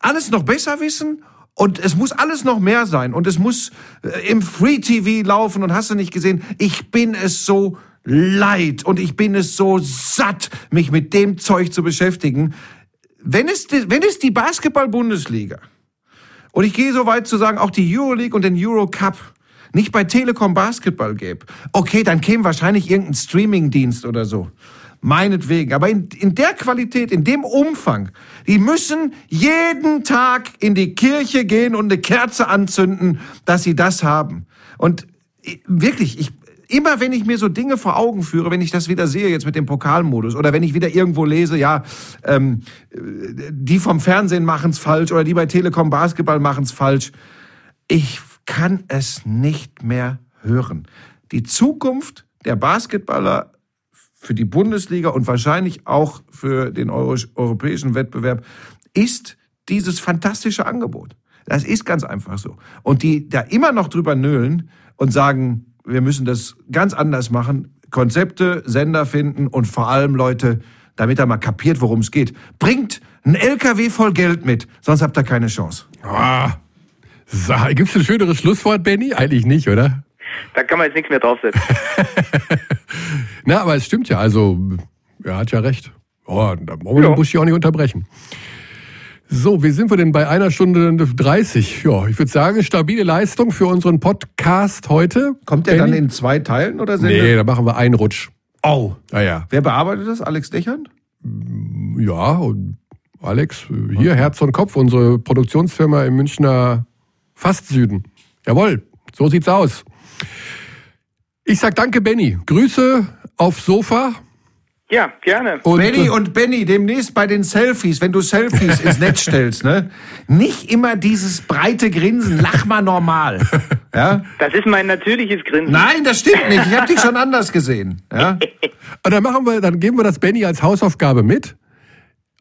alles noch besser wissen und es muss alles noch mehr sein und es muss äh, im Free TV laufen und hast du nicht gesehen, ich bin es so leid und ich bin es so satt, mich mit dem Zeug zu beschäftigen. Wenn es, wenn es die Basketball-Bundesliga und ich gehe so weit zu sagen, auch die Euroleague und den Eurocup nicht bei Telekom Basketball gäbe, okay, dann käme wahrscheinlich irgendein Streaming-Dienst oder so. Meinetwegen. Aber in, in der Qualität, in dem Umfang, die müssen jeden Tag in die Kirche gehen und eine Kerze anzünden, dass sie das haben. Und ich- wirklich, ich, immer wenn ich mir so Dinge vor Augen führe, wenn ich das wieder sehe jetzt mit dem Pokalmodus oder wenn ich wieder irgendwo lese, ja, ähm, die vom Fernsehen machen's falsch oder die bei Telekom Basketball machen's falsch. Ich kann es nicht mehr hören. Die Zukunft der Basketballer für die Bundesliga und wahrscheinlich auch für den Euro europäischen Wettbewerb ist dieses fantastische Angebot. Das ist ganz einfach so. Und die da immer noch drüber nölen und sagen, wir müssen das ganz anders machen, Konzepte, Sender finden und vor allem Leute, damit er mal kapiert, worum es geht. Bringt ein LKW voll Geld mit, sonst habt ihr keine Chance. Ah, so, gibt's ein schöneres Schlusswort, Benny? Eigentlich nicht, oder? Da kann man jetzt nichts mehr draufsetzen. *laughs* Na, aber es stimmt ja, also er hat ja recht. Oh, da wollen wir Ja. den Buschi auch nicht unterbrechen. So, wie sind wir denn bei einer Stunde 30? Ja, ich würde sagen, stabile Leistung für unseren Podcast heute. Kommt der dann Benny? in zwei Teilen oder sind Nee, da machen wir einen Rutsch. Oh. Naja, Wer bearbeitet das? Alex Dechern? ja, und Alex, hier Herz und Kopf, unsere Produktionsfirma im Münchner fast Süden. Jawohl, so sieht's aus. Ich sag danke, Benny. Grüße aufs Sofa. Ja, gerne. Und, Benny äh, und Benny, demnächst bei den Selfies, wenn du Selfies ins Netz *laughs* stellst, ne? Nicht immer dieses breite Grinsen, lach mal normal. *laughs* Ja? Das ist mein natürliches Grinsen. Nein, das stimmt nicht. Ich habe dich schon anders gesehen. Ja? *laughs* Und dann machen wir, dann geben wir das Benny als Hausaufgabe mit.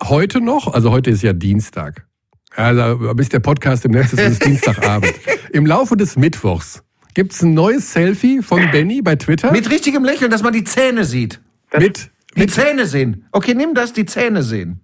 Heute noch, also heute ist ja Dienstag. Also bis der Podcast im Netz ist, ist es Dienstagabend. Im Laufe des Mittwochs gibt's ein neues Selfie von Benny bei Twitter. Mit richtigem Lächeln, dass man die Zähne sieht. mit, Die mit Zähne sehen. Okay, nimm das, die Zähne sehen.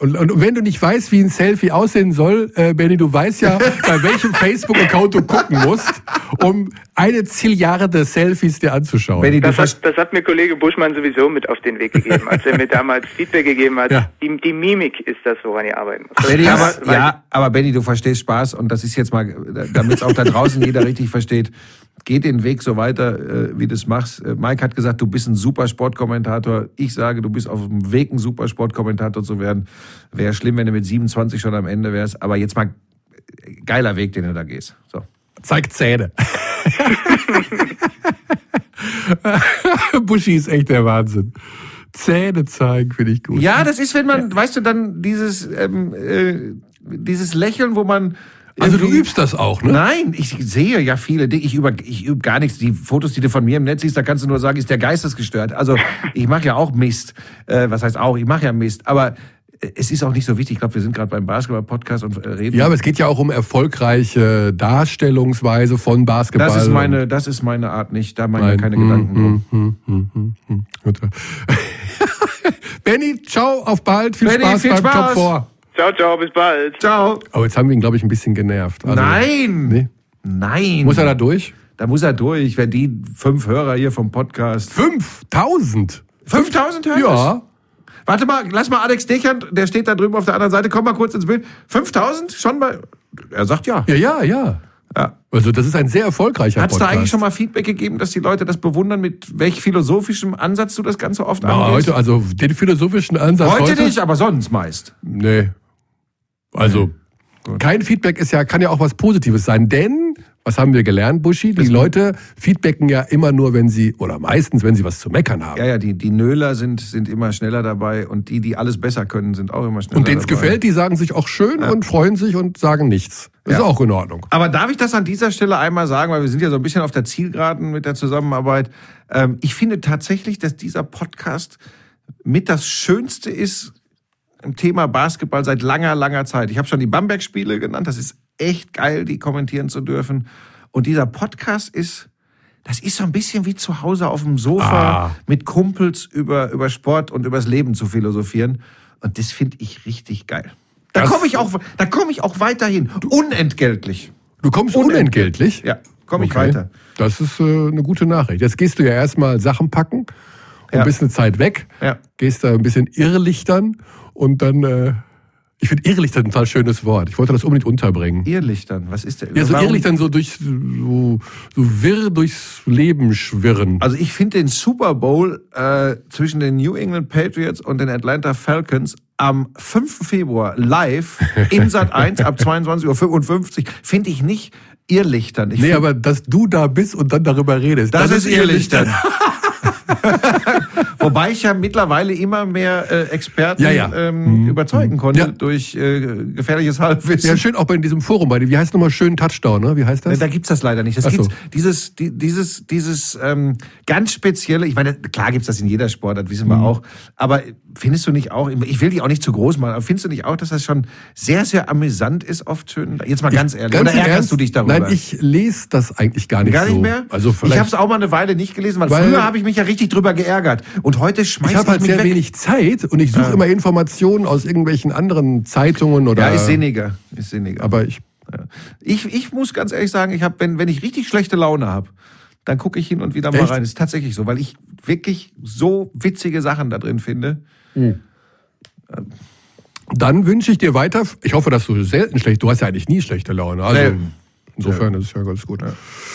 Und, und wenn du nicht weißt, wie ein Selfie aussehen soll, äh, Benny, du weißt ja, *laughs* bei welchem Facebook-Account du gucken musst, um eine Zilliarde Selfies dir anzuschauen. Benny, Das hat, das hat mir Kollege Buschmann sowieso mit auf den Weg gegeben, als er mir damals Feedback gegeben hat. Ja. Die, die Mimik ist das, woran ihr arbeiten muss. Benny, aber, ja, aber Benny, du verstehst Spaß und das ist jetzt mal, damit es auch da draußen jeder richtig versteht. Geh den Weg so weiter, äh, wie du es machst. Äh, Mike hat gesagt, du bist ein super Sportkommentator. Ich sage, du bist auf dem Weg, ein super Sportkommentator zu werden. Wäre schlimm, wenn du mit 27 schon am Ende wärst. Aber jetzt mal äh, geiler Weg, den du da gehst. So. Zeig Zähne. *laughs* Buschi ist echt der Wahnsinn. Zähne zeigen finde ich gut. Ja, das ist, wenn man, weißt du, dann dieses, ähm, äh, dieses Lächeln, wo man. Also du übst das auch, ne? Nein, ich sehe ja viele Dinge. Ich übe ich üb gar nichts. Die Fotos, die du von mir im Netz siehst, da kannst du nur sagen, ist der geistesgestört. Also *laughs* ich mache ja auch Mist. Äh, was heißt auch? Ich mache ja Mist. Aber äh, es ist auch nicht so wichtig. Ich glaube, wir sind gerade beim Basketball-Podcast und äh, reden. Ja, aber es geht ja auch um erfolgreiche Darstellungsweise von Basketball. das ist meine, das ist meine Art nicht. Da mache ich keine Nein. Gedanken drum. Hm, hm, hm, hm. *laughs* Benny, ciao, auf bald. Viel Benny, Spaß viel beim Spaß. Top 4. Ciao, ciao, bis bald. Ciao. Oh, jetzt haben wir ihn, glaube ich, ein bisschen genervt. Also, Nein. Nee. Nein. Muss er da durch? da muss er durch, wenn die fünf Hörer hier vom Podcast. 5000? 5000 Hörer? Ja. Warte mal, lass mal Alex Dechern, der steht da drüben auf der anderen Seite, komm mal kurz ins Bild. 5000? Schon mal? Er sagt ja. Ja, ja, ja. ja. Also das ist ein sehr erfolgreicher Hat es da Podcast. eigentlich schon mal Feedback gegeben, dass die Leute das bewundern, mit welch philosophischem Ansatz du das Ganze oft Ja, angehst? heute, also den philosophischen Ansatz heute, heute, nicht, aber sonst meist. Nee. Also, kein Feedback ist ja, kann ja auch was Positives sein, denn, was haben wir gelernt, Buschi? Die Leute feedbacken ja immer nur, wenn sie, oder meistens, wenn sie was zu meckern haben. Ja, ja, die, die Nöler sind, sind immer schneller dabei und die, die alles besser können, sind auch immer schneller Und denen es gefällt, die sagen sich auch schön und freuen sich und sagen nichts. Das Ja. ist auch in Ordnung. Aber darf ich das an dieser Stelle einmal sagen, weil wir sind ja so ein bisschen auf der Zielgeraden mit der Zusammenarbeit. Ähm, ich finde tatsächlich, dass dieser Podcast mit das Schönste ist im Thema Basketball seit langer, langer Zeit. Ich habe schon die Bamberg-Spiele genannt. Das ist echt geil, die kommentieren zu dürfen. Und dieser Podcast ist, das ist so ein bisschen wie zu Hause auf dem Sofa Ah. mit Kumpels über, über Sport und übers Leben zu philosophieren. Und das finde ich richtig geil. Da komme ich auch, da komme ich auch weiterhin. Unentgeltlich. Du kommst Unentgeltlich. unentgeltlich? Ja, komme ich Okay. weiter. Das ist äh, eine gute Nachricht. Jetzt gehst du ja erstmal Sachen packen und Ja. bist eine Zeit weg. Ja. Gehst da ein bisschen irrlichtern und dann, äh, ich finde irrlichtern ein total schönes Wort. Ich wollte das unbedingt unterbringen. Irrlichtern, was ist der? Ja, so warum- irrlichtern so durch, so, so wirr durchs Leben schwirren. Also ich finde den Super Bowl äh, zwischen den New England Patriots und den Atlanta Falcons am 5. Februar live in Sat *laughs* 1 ab 22.55 Uhr finde ich nicht irrlichtern. Ich nee, aber dass du da bist und dann darüber redest. das, ist irrlichtern. *laughs* *laughs* Wobei ich ja mittlerweile immer mehr äh, Experten Ja, ja. Ähm, überzeugen konnte Ja. durch äh, gefährliches Halbwissen. Ja, schön auch bei diesem Forum, bei dem, wie heißt nochmal schön Touchdown, ne? Wie heißt das? Da gibt's das leider nicht. Das Ach so. gibt's dieses die, dieses dieses ähm, ganz spezielle. Ich meine, klar gibt's das in jeder Sportart, wissen Mhm. wir auch. Aber findest du nicht auch? Ich will dich auch nicht zu groß machen. Aber findest du nicht auch, dass das schon sehr sehr amüsant ist, oft schön? Jetzt mal ganz ehrlich. Ganz Oder ärgerst Ernst? du dich darüber? Nein, ich lese das eigentlich gar nicht Gar so. nicht mehr? Also ich vielleicht. habe es auch mal eine Weile nicht gelesen, weil, Weil- früher habe ich mich ja richtig drüber geärgert. Und heute schmeiß ich ich, habe halt sehr weg. wenig Zeit und ich suche immer Informationen aus irgendwelchen anderen Zeitungen oder. ja, ist sinniger. Ist sinniger. Aber ich. Ja. Ich, ich muss ganz ehrlich sagen, ich hab, wenn, wenn ich richtig schlechte Laune habe, dann gucke ich hin und wieder mal Echt? rein. Ist tatsächlich so, weil ich wirklich so witzige Sachen da drin finde. Dann wünsche ich dir weiter, ich hoffe, dass du selten schlecht, du hast ja eigentlich nie schlechte Laune. Also Nee. insofern ist es ja ganz gut.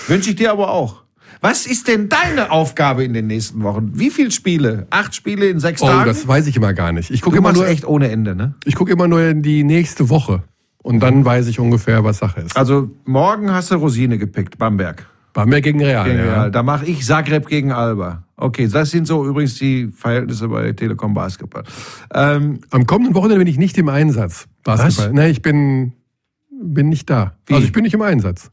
Wünsche ich dir aber auch. Was ist denn deine Aufgabe in den nächsten Wochen? Wie viele Spiele? Acht Spiele in sechs Oh, Tagen? das weiß ich immer gar nicht. Ich gucke immer nur, echt ohne Ende, ne? ich gucke immer nur in die nächste Woche und dann weiß ich ungefähr, was Sache ist. Also morgen hast du Rosine gepickt, Bamberg. Bamberg gegen Real. Gegen ja. Real. Da mache ich Zagreb gegen Alba. Okay, das sind so übrigens die Verhältnisse bei Telekom Basketball. Ähm, Am kommenden Wochenende bin ich nicht im Einsatz. Basketball. Was? Nee, ich bin, bin nicht da. Wie? Also ich bin nicht im Einsatz.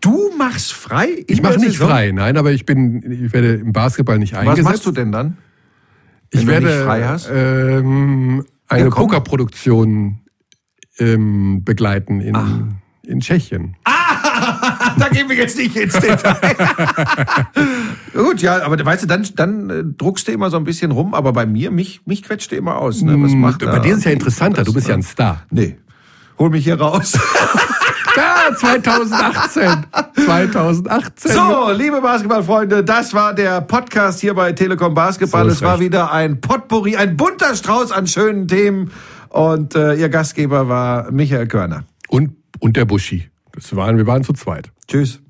Du machst frei? in Ich mache nicht Saison? frei, nein, aber ich bin, ich werde im Basketball nicht Was eingesetzt. machst du denn dann? ich wenn du werde nicht frei hast? Ähm, eine Ja. Pokerproduktion ähm, begleiten in, in Tschechien. *laughs* da gehen wir jetzt nicht ins Detail. *laughs* Gut, ja, aber weißt du, dann, dann äh, druckst du immer so ein bisschen rum, aber bei mir, mich, mich quetscht du immer aus. Ne? Was macht Hm, Bei da- dir ist es ja interessanter, du bist ja ein Star. Nee. Hol mich hier raus. *laughs* Ja, 2018. 2018. So, liebe Basketballfreunde, das war der Podcast hier bei Telekom Basketball. So es war recht. wieder ein Potpourri, ein bunter Strauß an schönen Themen. Und äh, Ihr Gastgeber war Michael Körner. Und, und der Buschi. Das waren, wir waren zu zweit. Tschüss.